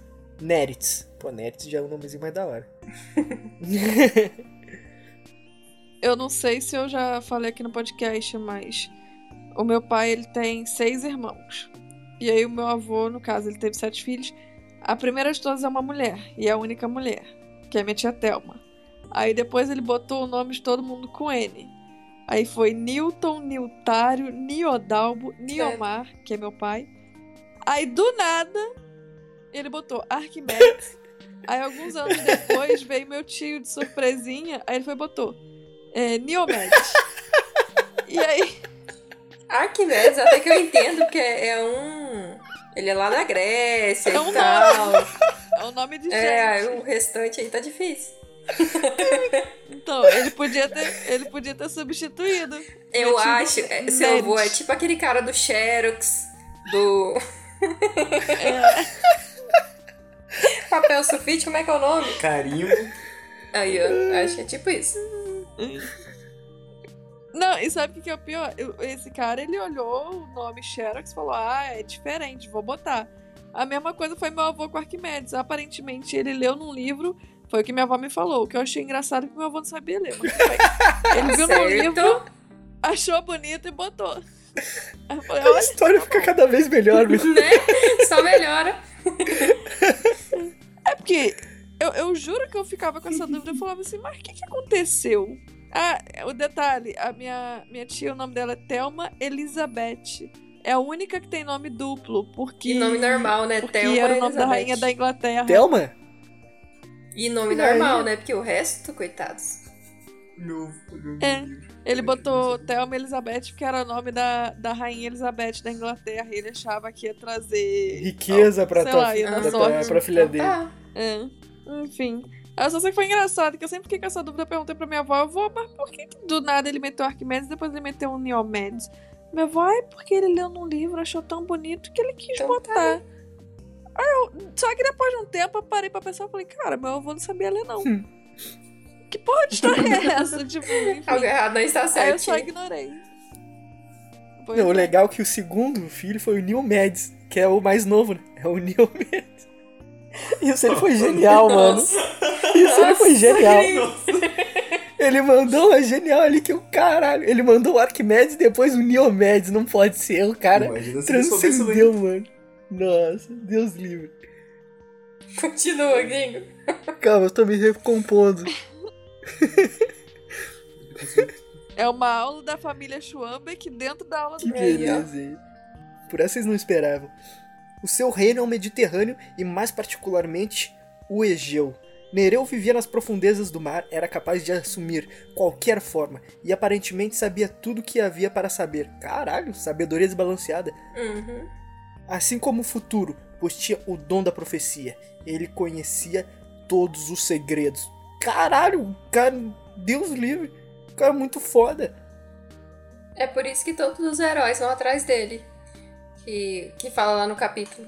Speaker 1: Neritz. Pô, Neritz já é um nomezinho mais da hora. <laughs>
Speaker 2: Eu não sei se eu já falei aqui no podcast, mas o meu pai ele tem seis irmãos. E aí o meu avô, no caso, ele teve sete filhos. A primeira de todas é uma mulher, e é a única mulher, que é minha tia Thelma. Aí depois ele botou o nome de todo mundo com N. Aí foi Newton, Niltário, Niodalbo, Niomar, que é meu pai. Aí do nada ele botou Arquimedes. <laughs> Aí alguns anos depois veio meu tio de surpresinha, aí ele foi botou é, Niomedes. e aí <laughs>
Speaker 3: Arquimedes, até que eu entendo, porque é um. Ele é lá na Grécia
Speaker 2: É um
Speaker 3: e tal.
Speaker 2: é o nome de
Speaker 3: É,
Speaker 2: gente.
Speaker 3: o restante aí tá difícil.
Speaker 2: Então, ele podia ter, ele podia ter substituído.
Speaker 3: Eu
Speaker 2: tio
Speaker 3: acho. é, seu avô é tipo aquele cara do Xerox, do. <laughs> Papel sulfite, como é que é o nome?
Speaker 4: Carimbo.
Speaker 3: Aí, ó. Acho que é tipo isso.
Speaker 2: Não, e sabe o que que é o pior? Esse cara, ele olhou o nome Xerox e falou: Ah, é diferente, vou botar. A mesma coisa foi meu avô com Arquimedes. Aparentemente, ele leu num livro, foi o que minha avó me falou. O que eu achei engraçado é que meu avô não sabia ler. <laughs> Ele viu no livro, achou bonito e botou. Falei:
Speaker 1: A história fica cada vez melhor, meu.
Speaker 3: Né? Só melhora.
Speaker 2: É porque eu, eu juro que eu ficava com essa dúvida. Eu falava assim, mas o que, que aconteceu? Ah, o detalhe, a minha, minha tia, o nome dela é Thelma Elizabeth. É a única que tem nome duplo, porque...
Speaker 3: E nome normal, né?
Speaker 2: Porque
Speaker 3: Thelma
Speaker 2: era o nome da
Speaker 3: Elizabeth.
Speaker 2: rainha da Inglaterra.
Speaker 1: Thelma?
Speaker 3: E nome normal, né? Porque o resto, coitados.
Speaker 4: Meu, meu
Speaker 2: É. Ele botou Thelma Elizabeth porque era o nome da, da rainha Elizabeth da Inglaterra. E ele achava que ia trazer...
Speaker 1: Riqueza pra, tua,
Speaker 2: lá,
Speaker 1: pra, filha dele.
Speaker 3: Tá.
Speaker 2: É, enfim. Eu só sei que foi engraçado, que eu sempre fiquei com essa dúvida, eu perguntei pra minha avó, avó, mas por que, que do nada ele meteu Arquimedes e depois ele meteu um Neomedes? Minha avó, é porque ele leu num livro, achou tão bonito que ele quis
Speaker 3: Então
Speaker 2: botar.
Speaker 3: tá.
Speaker 2: Eu, só que depois de um tempo eu parei pra pensar e falei, cara, meu avô não sabia ler, não.
Speaker 1: Hum.
Speaker 2: que porra de história é essa? <laughs> tipo, enfim.
Speaker 3: Algo errado não está
Speaker 2: Aí eu
Speaker 3: certo.
Speaker 2: só ignorei. Pois
Speaker 1: Não, o
Speaker 2: é.
Speaker 1: legal é que o segundo filho foi o Neil Mads, que é o mais novo, né? É o Neil <laughs> Mads. Isso ele foi genial, mano. Isso ele foi genial. Ele mandou uma genial ali que o caralho. Ele mandou o Arquimedes e depois o Neomedes. Não pode ser, o cara
Speaker 4: Imagina
Speaker 1: transcendeu, mano. Nossa, Deus livre.
Speaker 3: Continua, gringo.
Speaker 1: Calma, eu tô me recompondo.
Speaker 2: É uma aula da família Schwambeck dentro da aula do
Speaker 1: Que
Speaker 3: ó.
Speaker 1: beleza, hein? Por essa vocês não esperavam. O seu reino é o Mediterrâneo e, mais particularmente, o Egeu. Nereu vivia nas profundezas do mar, era capaz de assumir qualquer forma e aparentemente sabia tudo o que havia para saber. Caralho, sabedoria desbalanceada.
Speaker 3: Uhum.
Speaker 1: Assim como o futuro, pois tinha o dom da profecia. Ele conhecia todos os segredos. Caralho, cara, Deus livre, o cara é muito foda.
Speaker 3: É por isso que todos os heróis vão atrás dele. Que, que fala lá no capítulo.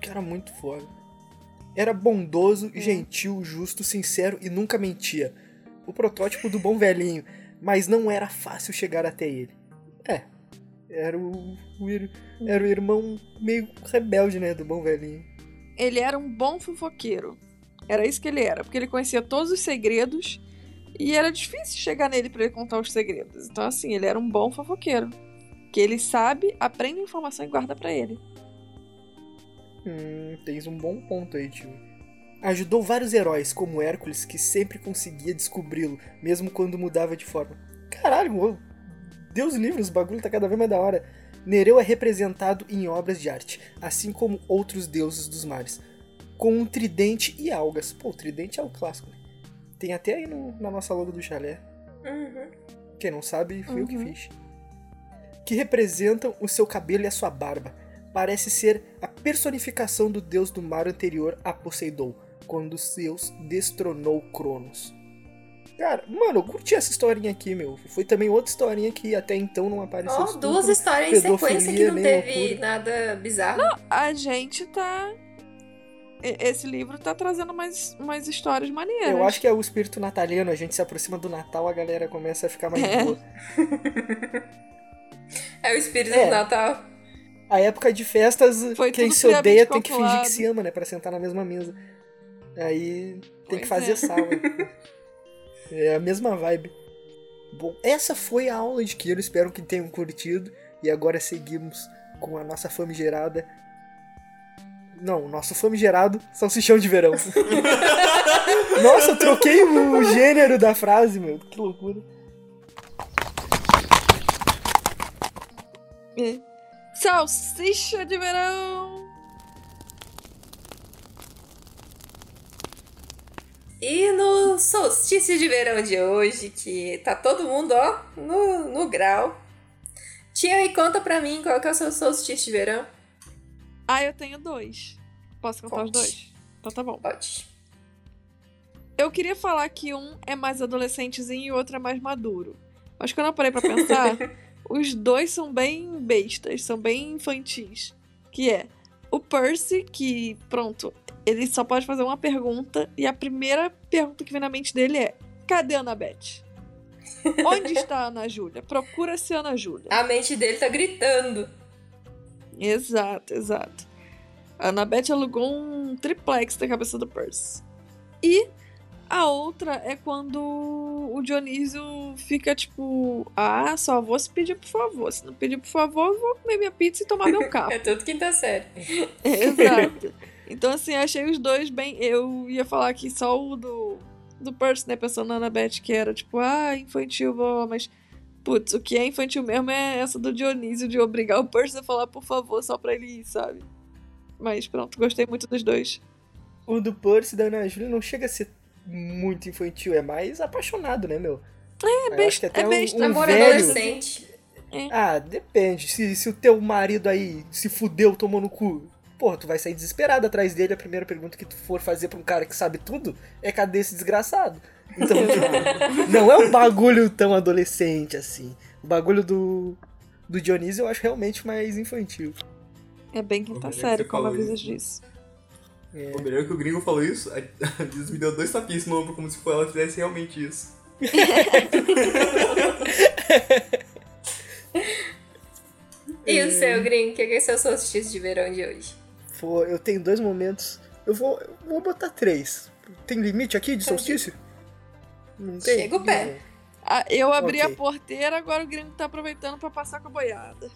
Speaker 1: Cara, muito foda. Era bondoso, gentil, justo, sincero e nunca mentia. O protótipo do bom velhinho, mas não era fácil chegar até ele. Era o, o ir- era o irmão meio rebelde, né, do bom velhinho.
Speaker 2: ele era um bom fofoqueiro. Era isso que ele era, porque ele conhecia todos os segredos e era difícil chegar nele pra ele contar os segredos. Então, assim, ele era um bom fofoqueiro. Que ele sabe, aprende a informação e guarda pra ele.
Speaker 1: Hum, tens um bom ponto aí, tio. Ajudou vários heróis, como Hércules, que sempre conseguia descobri-lo, mesmo quando mudava de forma. Caralho, Deus livre, os bagulho tá cada vez mais da hora. Nereu é representado em obras de arte, assim como outros deuses dos mares, com um tridente e algas. Pô, o tridente é o clássico, né? Tem até aí no- na nossa logo do chalé.
Speaker 3: Uhum.
Speaker 1: Quem não sabe, fui eu que
Speaker 2: Uhum.
Speaker 1: fiz. Que representam o seu cabelo e a sua barba. Parece ser a personificação do deus do mar anterior a Poseidon, quando Zeus destronou Cronos. Cara, mano, eu curti essa historinha aqui, meu. Foi também outra historinha que até então não apareceu.
Speaker 3: Ó,
Speaker 1: estupro.
Speaker 3: duas histórias em sequência que não teve
Speaker 1: loucura.
Speaker 3: nada bizarro.
Speaker 2: A gente tá. Esse livro tá trazendo mais, mais histórias maneiras.
Speaker 1: Eu acho que é o espírito natalino, a gente se aproxima do Natal, a galera começa a ficar mais
Speaker 2: É.
Speaker 1: boa. <laughs>
Speaker 3: É o espírito
Speaker 1: É.
Speaker 3: do Natal.
Speaker 1: A época de festas,
Speaker 2: Foi
Speaker 1: quem se odeia tem que fingir que se ama, né? Pra sentar na mesma mesa. Aí tem que
Speaker 2: Pois
Speaker 1: fazer
Speaker 2: é.
Speaker 1: sala. <laughs> É a mesma vibe. Bom, essa foi a aula de Kiro, espero que tenham curtido. E agora seguimos com a nossa famigerada. Não, o nosso famigerado salsichão de verão. <laughs> nossa, eu troquei o gênero da frase, meu. Que loucura.
Speaker 2: Salsicha de verão!
Speaker 3: E no solstício de verão de hoje, que tá todo mundo, ó, no, no grau. Tia, e conta pra mim qual que é o seu solstício de verão.
Speaker 2: Ah, eu tenho dois. Posso contar os
Speaker 3: Conte.
Speaker 2: dois? Então tá bom.
Speaker 3: Pode.
Speaker 2: Eu queria falar que um é mais adolescentezinho e o outro é mais maduro. Mas quando eu parei pra pensar, <laughs> os dois são bem bestas, são bem infantis. Que é o Percy, que, pronto, ele só pode fazer uma pergunta, e a primeira pergunta que vem na mente dele é: cadê a Annabeth? <laughs> Onde está a Ana Júlia? Procura-se a Ana Júlia.
Speaker 3: A mente dele tá gritando.
Speaker 2: Exato, exato. A Annabeth alugou um triplex da cabeça do Percy. E a outra é quando o Dionísio fica tipo: Ah, só vou se pedir por favor. Se não pedir por favor, eu vou comer minha pizza e tomar meu <laughs> carro.
Speaker 3: É tudo quinta série. <laughs>
Speaker 2: Exato. Então, assim, achei os dois bem. Eu ia falar aqui só o do, do Percy, né? Pensando na Annabeth, que era tipo, ah, infantil, blá, mas. Putz, o que é infantil mesmo é essa do Dionísio de obrigar o Percy a falar por favor só pra ele ir, sabe? Mas pronto, gostei muito dos dois.
Speaker 1: O do Percy da Ana Júlia não chega a ser muito infantil, é mais apaixonado, né, meu? É
Speaker 2: besta- é besta.
Speaker 1: um
Speaker 3: Namoro
Speaker 1: velho...
Speaker 3: adolescente.
Speaker 1: Ah, depende. Se, se o teu marido aí se fudeu, tomou no cu, porra, tu vai sair desesperado atrás dele. A primeira pergunta que tu for fazer pra um cara que sabe tudo é cadê esse desgraçado? Então, tipo, <laughs> não é um bagulho tão adolescente assim. O bagulho do, do Dionísio eu acho realmente mais infantil.
Speaker 2: É bem quinta
Speaker 4: Pô,
Speaker 2: série,
Speaker 4: você
Speaker 2: como avisas
Speaker 4: isso.
Speaker 2: disso.
Speaker 1: É.
Speaker 4: O melhor que o gringo falou isso, a Liz me deu dois tapinhas no ombro como se ela fizesse realmente isso. <laughs>
Speaker 3: E o seu, Gringo? O que é seu solstício de verão de hoje?
Speaker 1: For- eu tenho dois momentos. Eu vou, eu vou botar três. Tem limite aqui de solstício? Não tem?
Speaker 3: Chega o pé.
Speaker 2: Ah, eu abri
Speaker 1: Ok.
Speaker 2: a porteira, agora o gringo tá aproveitando pra passar com a boiada.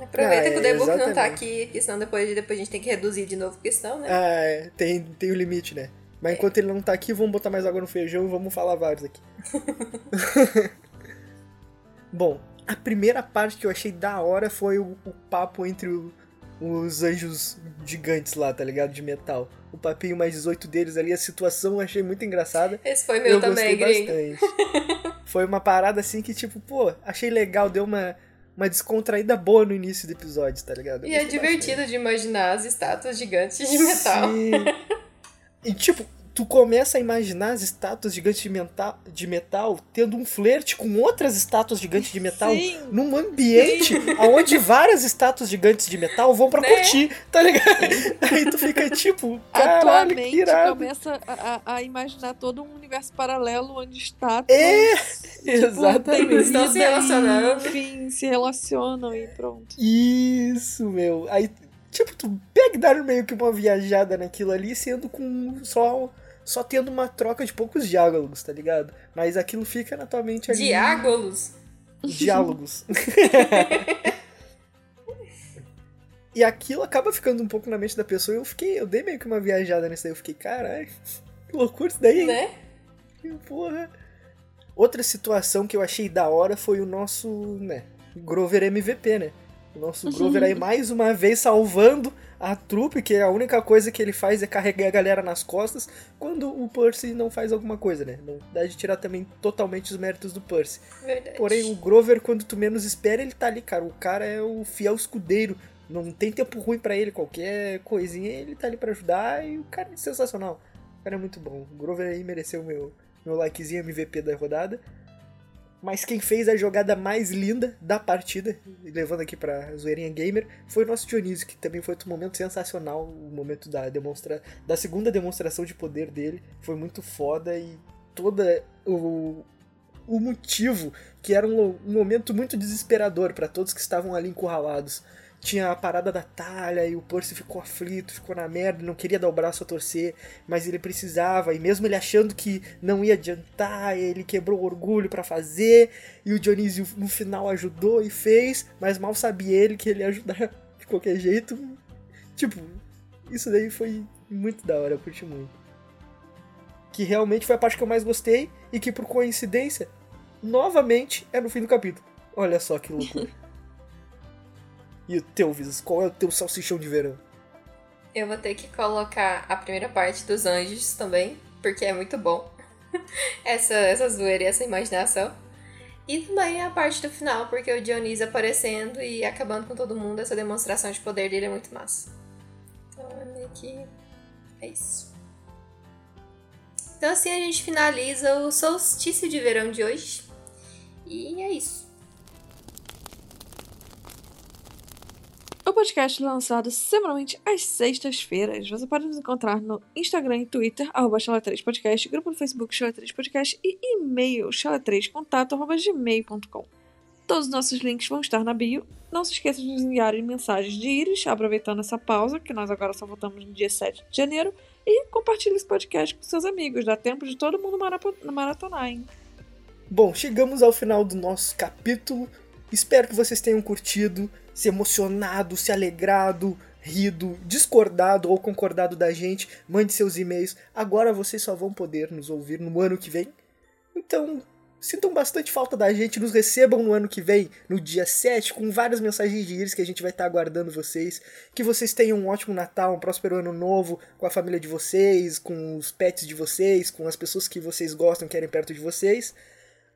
Speaker 3: Aproveita
Speaker 1: Ah,
Speaker 3: que o
Speaker 1: é,
Speaker 3: debug não tá aqui, porque senão depois, depois a gente tem que reduzir de novo a questão, né?
Speaker 1: Ah, é, tem, tem o limite, né? Mas enquanto ele não tá aqui, vamos botar mais água no feijão e vamos falar vários aqui. <laughs> Bom, a primeira parte que eu achei da hora foi o, o papo entre o- os anjos gigantes lá, tá ligado? De metal. O papinho mais 18 deles ali, a situação eu achei muito engraçada.
Speaker 3: Esse foi meu
Speaker 1: eu
Speaker 3: também,
Speaker 1: gostei bastante. <laughs> Foi uma parada assim que, tipo, pô, achei legal, deu uma, uma descontraída boa no início do episódio, tá ligado? Eu
Speaker 3: E é divertido de imaginar as estátuas gigantes de
Speaker 1: bastante.
Speaker 3: metal.
Speaker 1: Sim. <laughs> E tipo, tu começa a imaginar as estátuas gigantes de metal, de metal tendo um flerte com outras estátuas gigantes de metal
Speaker 2: Sim.
Speaker 1: num ambiente onde várias estátuas gigantes de metal vão pra
Speaker 3: Né?
Speaker 1: curtir, tá ligado? Aí tu fica tipo, caralho, que irado.
Speaker 2: começa a, a- imaginar todo um universo paralelo onde estátuas
Speaker 1: É,
Speaker 2: tipo,
Speaker 1: exatamente.
Speaker 3: Estão se relacionando.
Speaker 2: Enfim, se relacionam e pronto.
Speaker 1: Isso, meu. Aí, tipo, tu pega e dá meio que uma viajada naquilo ali, sendo com só, só tendo uma troca de poucos diálogos, tá ligado? Mas aquilo fica na tua mente ali.
Speaker 3: Diágolos.
Speaker 1: Diálogos. <laughs> e aquilo acaba ficando um pouco na mente da pessoa. E eu fiquei, eu dei meio que uma viajada nisso aí. Eu fiquei, caralho, que loucura isso daí?
Speaker 3: Né?
Speaker 1: Que porra. Outra situação que eu achei da hora foi o nosso, né, Grover MVP, né? O nosso Grover aí mais uma vez salvando a trupe, que a única coisa que ele faz é carregar a galera nas costas quando o Percy não faz alguma coisa, né? Não dá de tirar também totalmente os méritos do Percy.
Speaker 3: Verdade.
Speaker 1: Porém, o Grover, quando tu menos espera, ele tá ali, cara. O cara é o fiel escudeiro. Não tem tempo ruim pra ele. Qualquer coisinha, ele tá ali pra ajudar. E o cara é sensacional. O cara é muito bom. O Grover aí mereceu meu, meu likezinho MVP da rodada. Mas quem fez a jogada mais linda da partida, levando aqui pra Zoeirinha Gamer, foi o nosso Dionísio, que também foi outro momento sensacional, o momento da, demonstra da segunda demonstração de poder dele. Foi muito foda e toda o, o motivo, que era um, um momento muito desesperador para todos que estavam ali encurralados. Tinha a parada da talha e o Percy ficou aflito, ficou na merda, não queria dar o braço a torcer, mas ele precisava, e mesmo ele achando que não ia adiantar, ele quebrou o orgulho para fazer, e o Dionísio no final ajudou e fez, mas mal sabia ele que ele ia ajudar de qualquer jeito. Tipo, isso daí foi muito da hora, eu curti muito. Que realmente foi a parte que eu mais gostei, e que por coincidência, novamente é no fim do capítulo. Olha só que loucura. <laughs> E o teu, Visas? Qual é o teu salsichão de verão?
Speaker 3: Eu vou ter que colocar a primeira parte dos anjos também, porque é muito bom. <laughs> essa, essa zoeira e essa imaginação. E também a parte do final, porque o Dionísio aparecendo e acabando com todo mundo, essa demonstração de poder dele é muito massa. Então é meio que. É isso. Então assim a gente finaliza o solstício de verão de hoje. E é isso.
Speaker 2: Podcast lançado semanalmente às sextas-feiras. Você pode nos encontrar no Instagram e Twitter, arroba 3 podcast grupo no Facebook Chala 3 Podcast e e-mail chala3contato.gmail.com. Todos os nossos links vão estar na bio. Não se esqueça de nos enviarem mensagens de íris, aproveitando essa pausa, que nós agora só voltamos no dia 7 de janeiro. E compartilhe esse podcast com seus amigos. Dá tempo de todo mundo maratonar, hein?
Speaker 1: Bom, chegamos ao final do nosso capítulo. Espero que vocês tenham curtido se emocionado, se alegrado, rido, discordado ou concordado da gente, mande seus e-mails. Agora vocês só vão poder nos ouvir no ano que vem. Então, sintam bastante falta da gente, nos recebam no ano que vem, no dia 7, com várias mensagens de íris que a gente vai estar aguardando vocês. Que vocês tenham um ótimo Natal, um próspero ano novo com a família de vocês, com os pets de vocês, com as pessoas que vocês gostam, querem perto de vocês.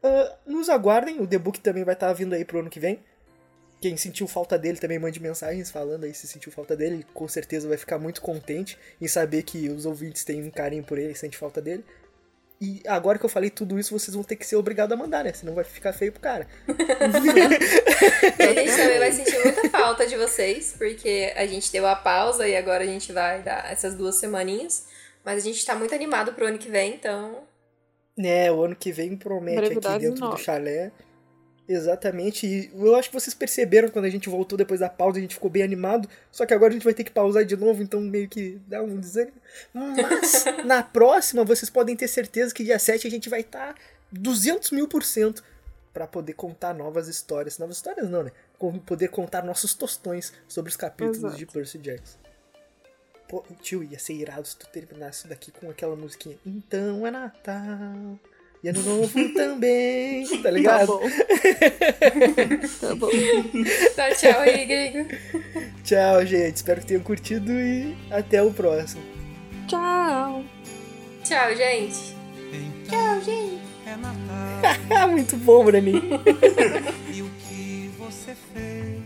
Speaker 1: Uh, nos aguardem, o The Book também vai estar vindo aí pro ano que vem. Quem sentiu falta dele também mande mensagens falando aí se sentiu falta dele. Com certeza vai ficar muito contente em saber que os ouvintes têm um carinho por ele e sente falta dele. E agora que eu falei tudo isso, vocês vão ter que ser obrigados a mandar, né? Senão vai ficar feio pro cara. <laughs>
Speaker 3: a gente também vai sentir muita falta de vocês, porque a gente deu a pausa e agora a gente vai dar essas duas semaninhas. Mas a gente tá muito animado pro ano que vem, então.
Speaker 1: É, o ano que vem promete aqui dentro do chalé. Exatamente. E eu acho que vocês perceberam quando a gente voltou depois da pausa, a gente ficou bem animado. Só que agora a gente vai ter que pausar de novo, então meio que dá um desânimo. Mas <laughs> na próxima, vocês podem ter certeza que dia 7 a gente vai estar tá 200 mil por cento para poder contar novas histórias. Novas histórias não, né? Poder contar nossos tostões sobre os capítulos Exato. de Percy Jackson. Pô, tio, ia ser irado se tu terminasse isso daqui com aquela musiquinha. Então é Natal. E ano novo <laughs> também, tá ligado? <laughs>
Speaker 2: Tá bom. tá bom.
Speaker 3: Tá, tchau aí, gringo.
Speaker 1: Tchau, gente. Espero que tenham curtido e até o próximo.
Speaker 2: Tchau.
Speaker 3: Tchau, gente. Tchau, gente. É
Speaker 1: Natal. <laughs> Muito bom, Breninho.
Speaker 5: e o que você fez?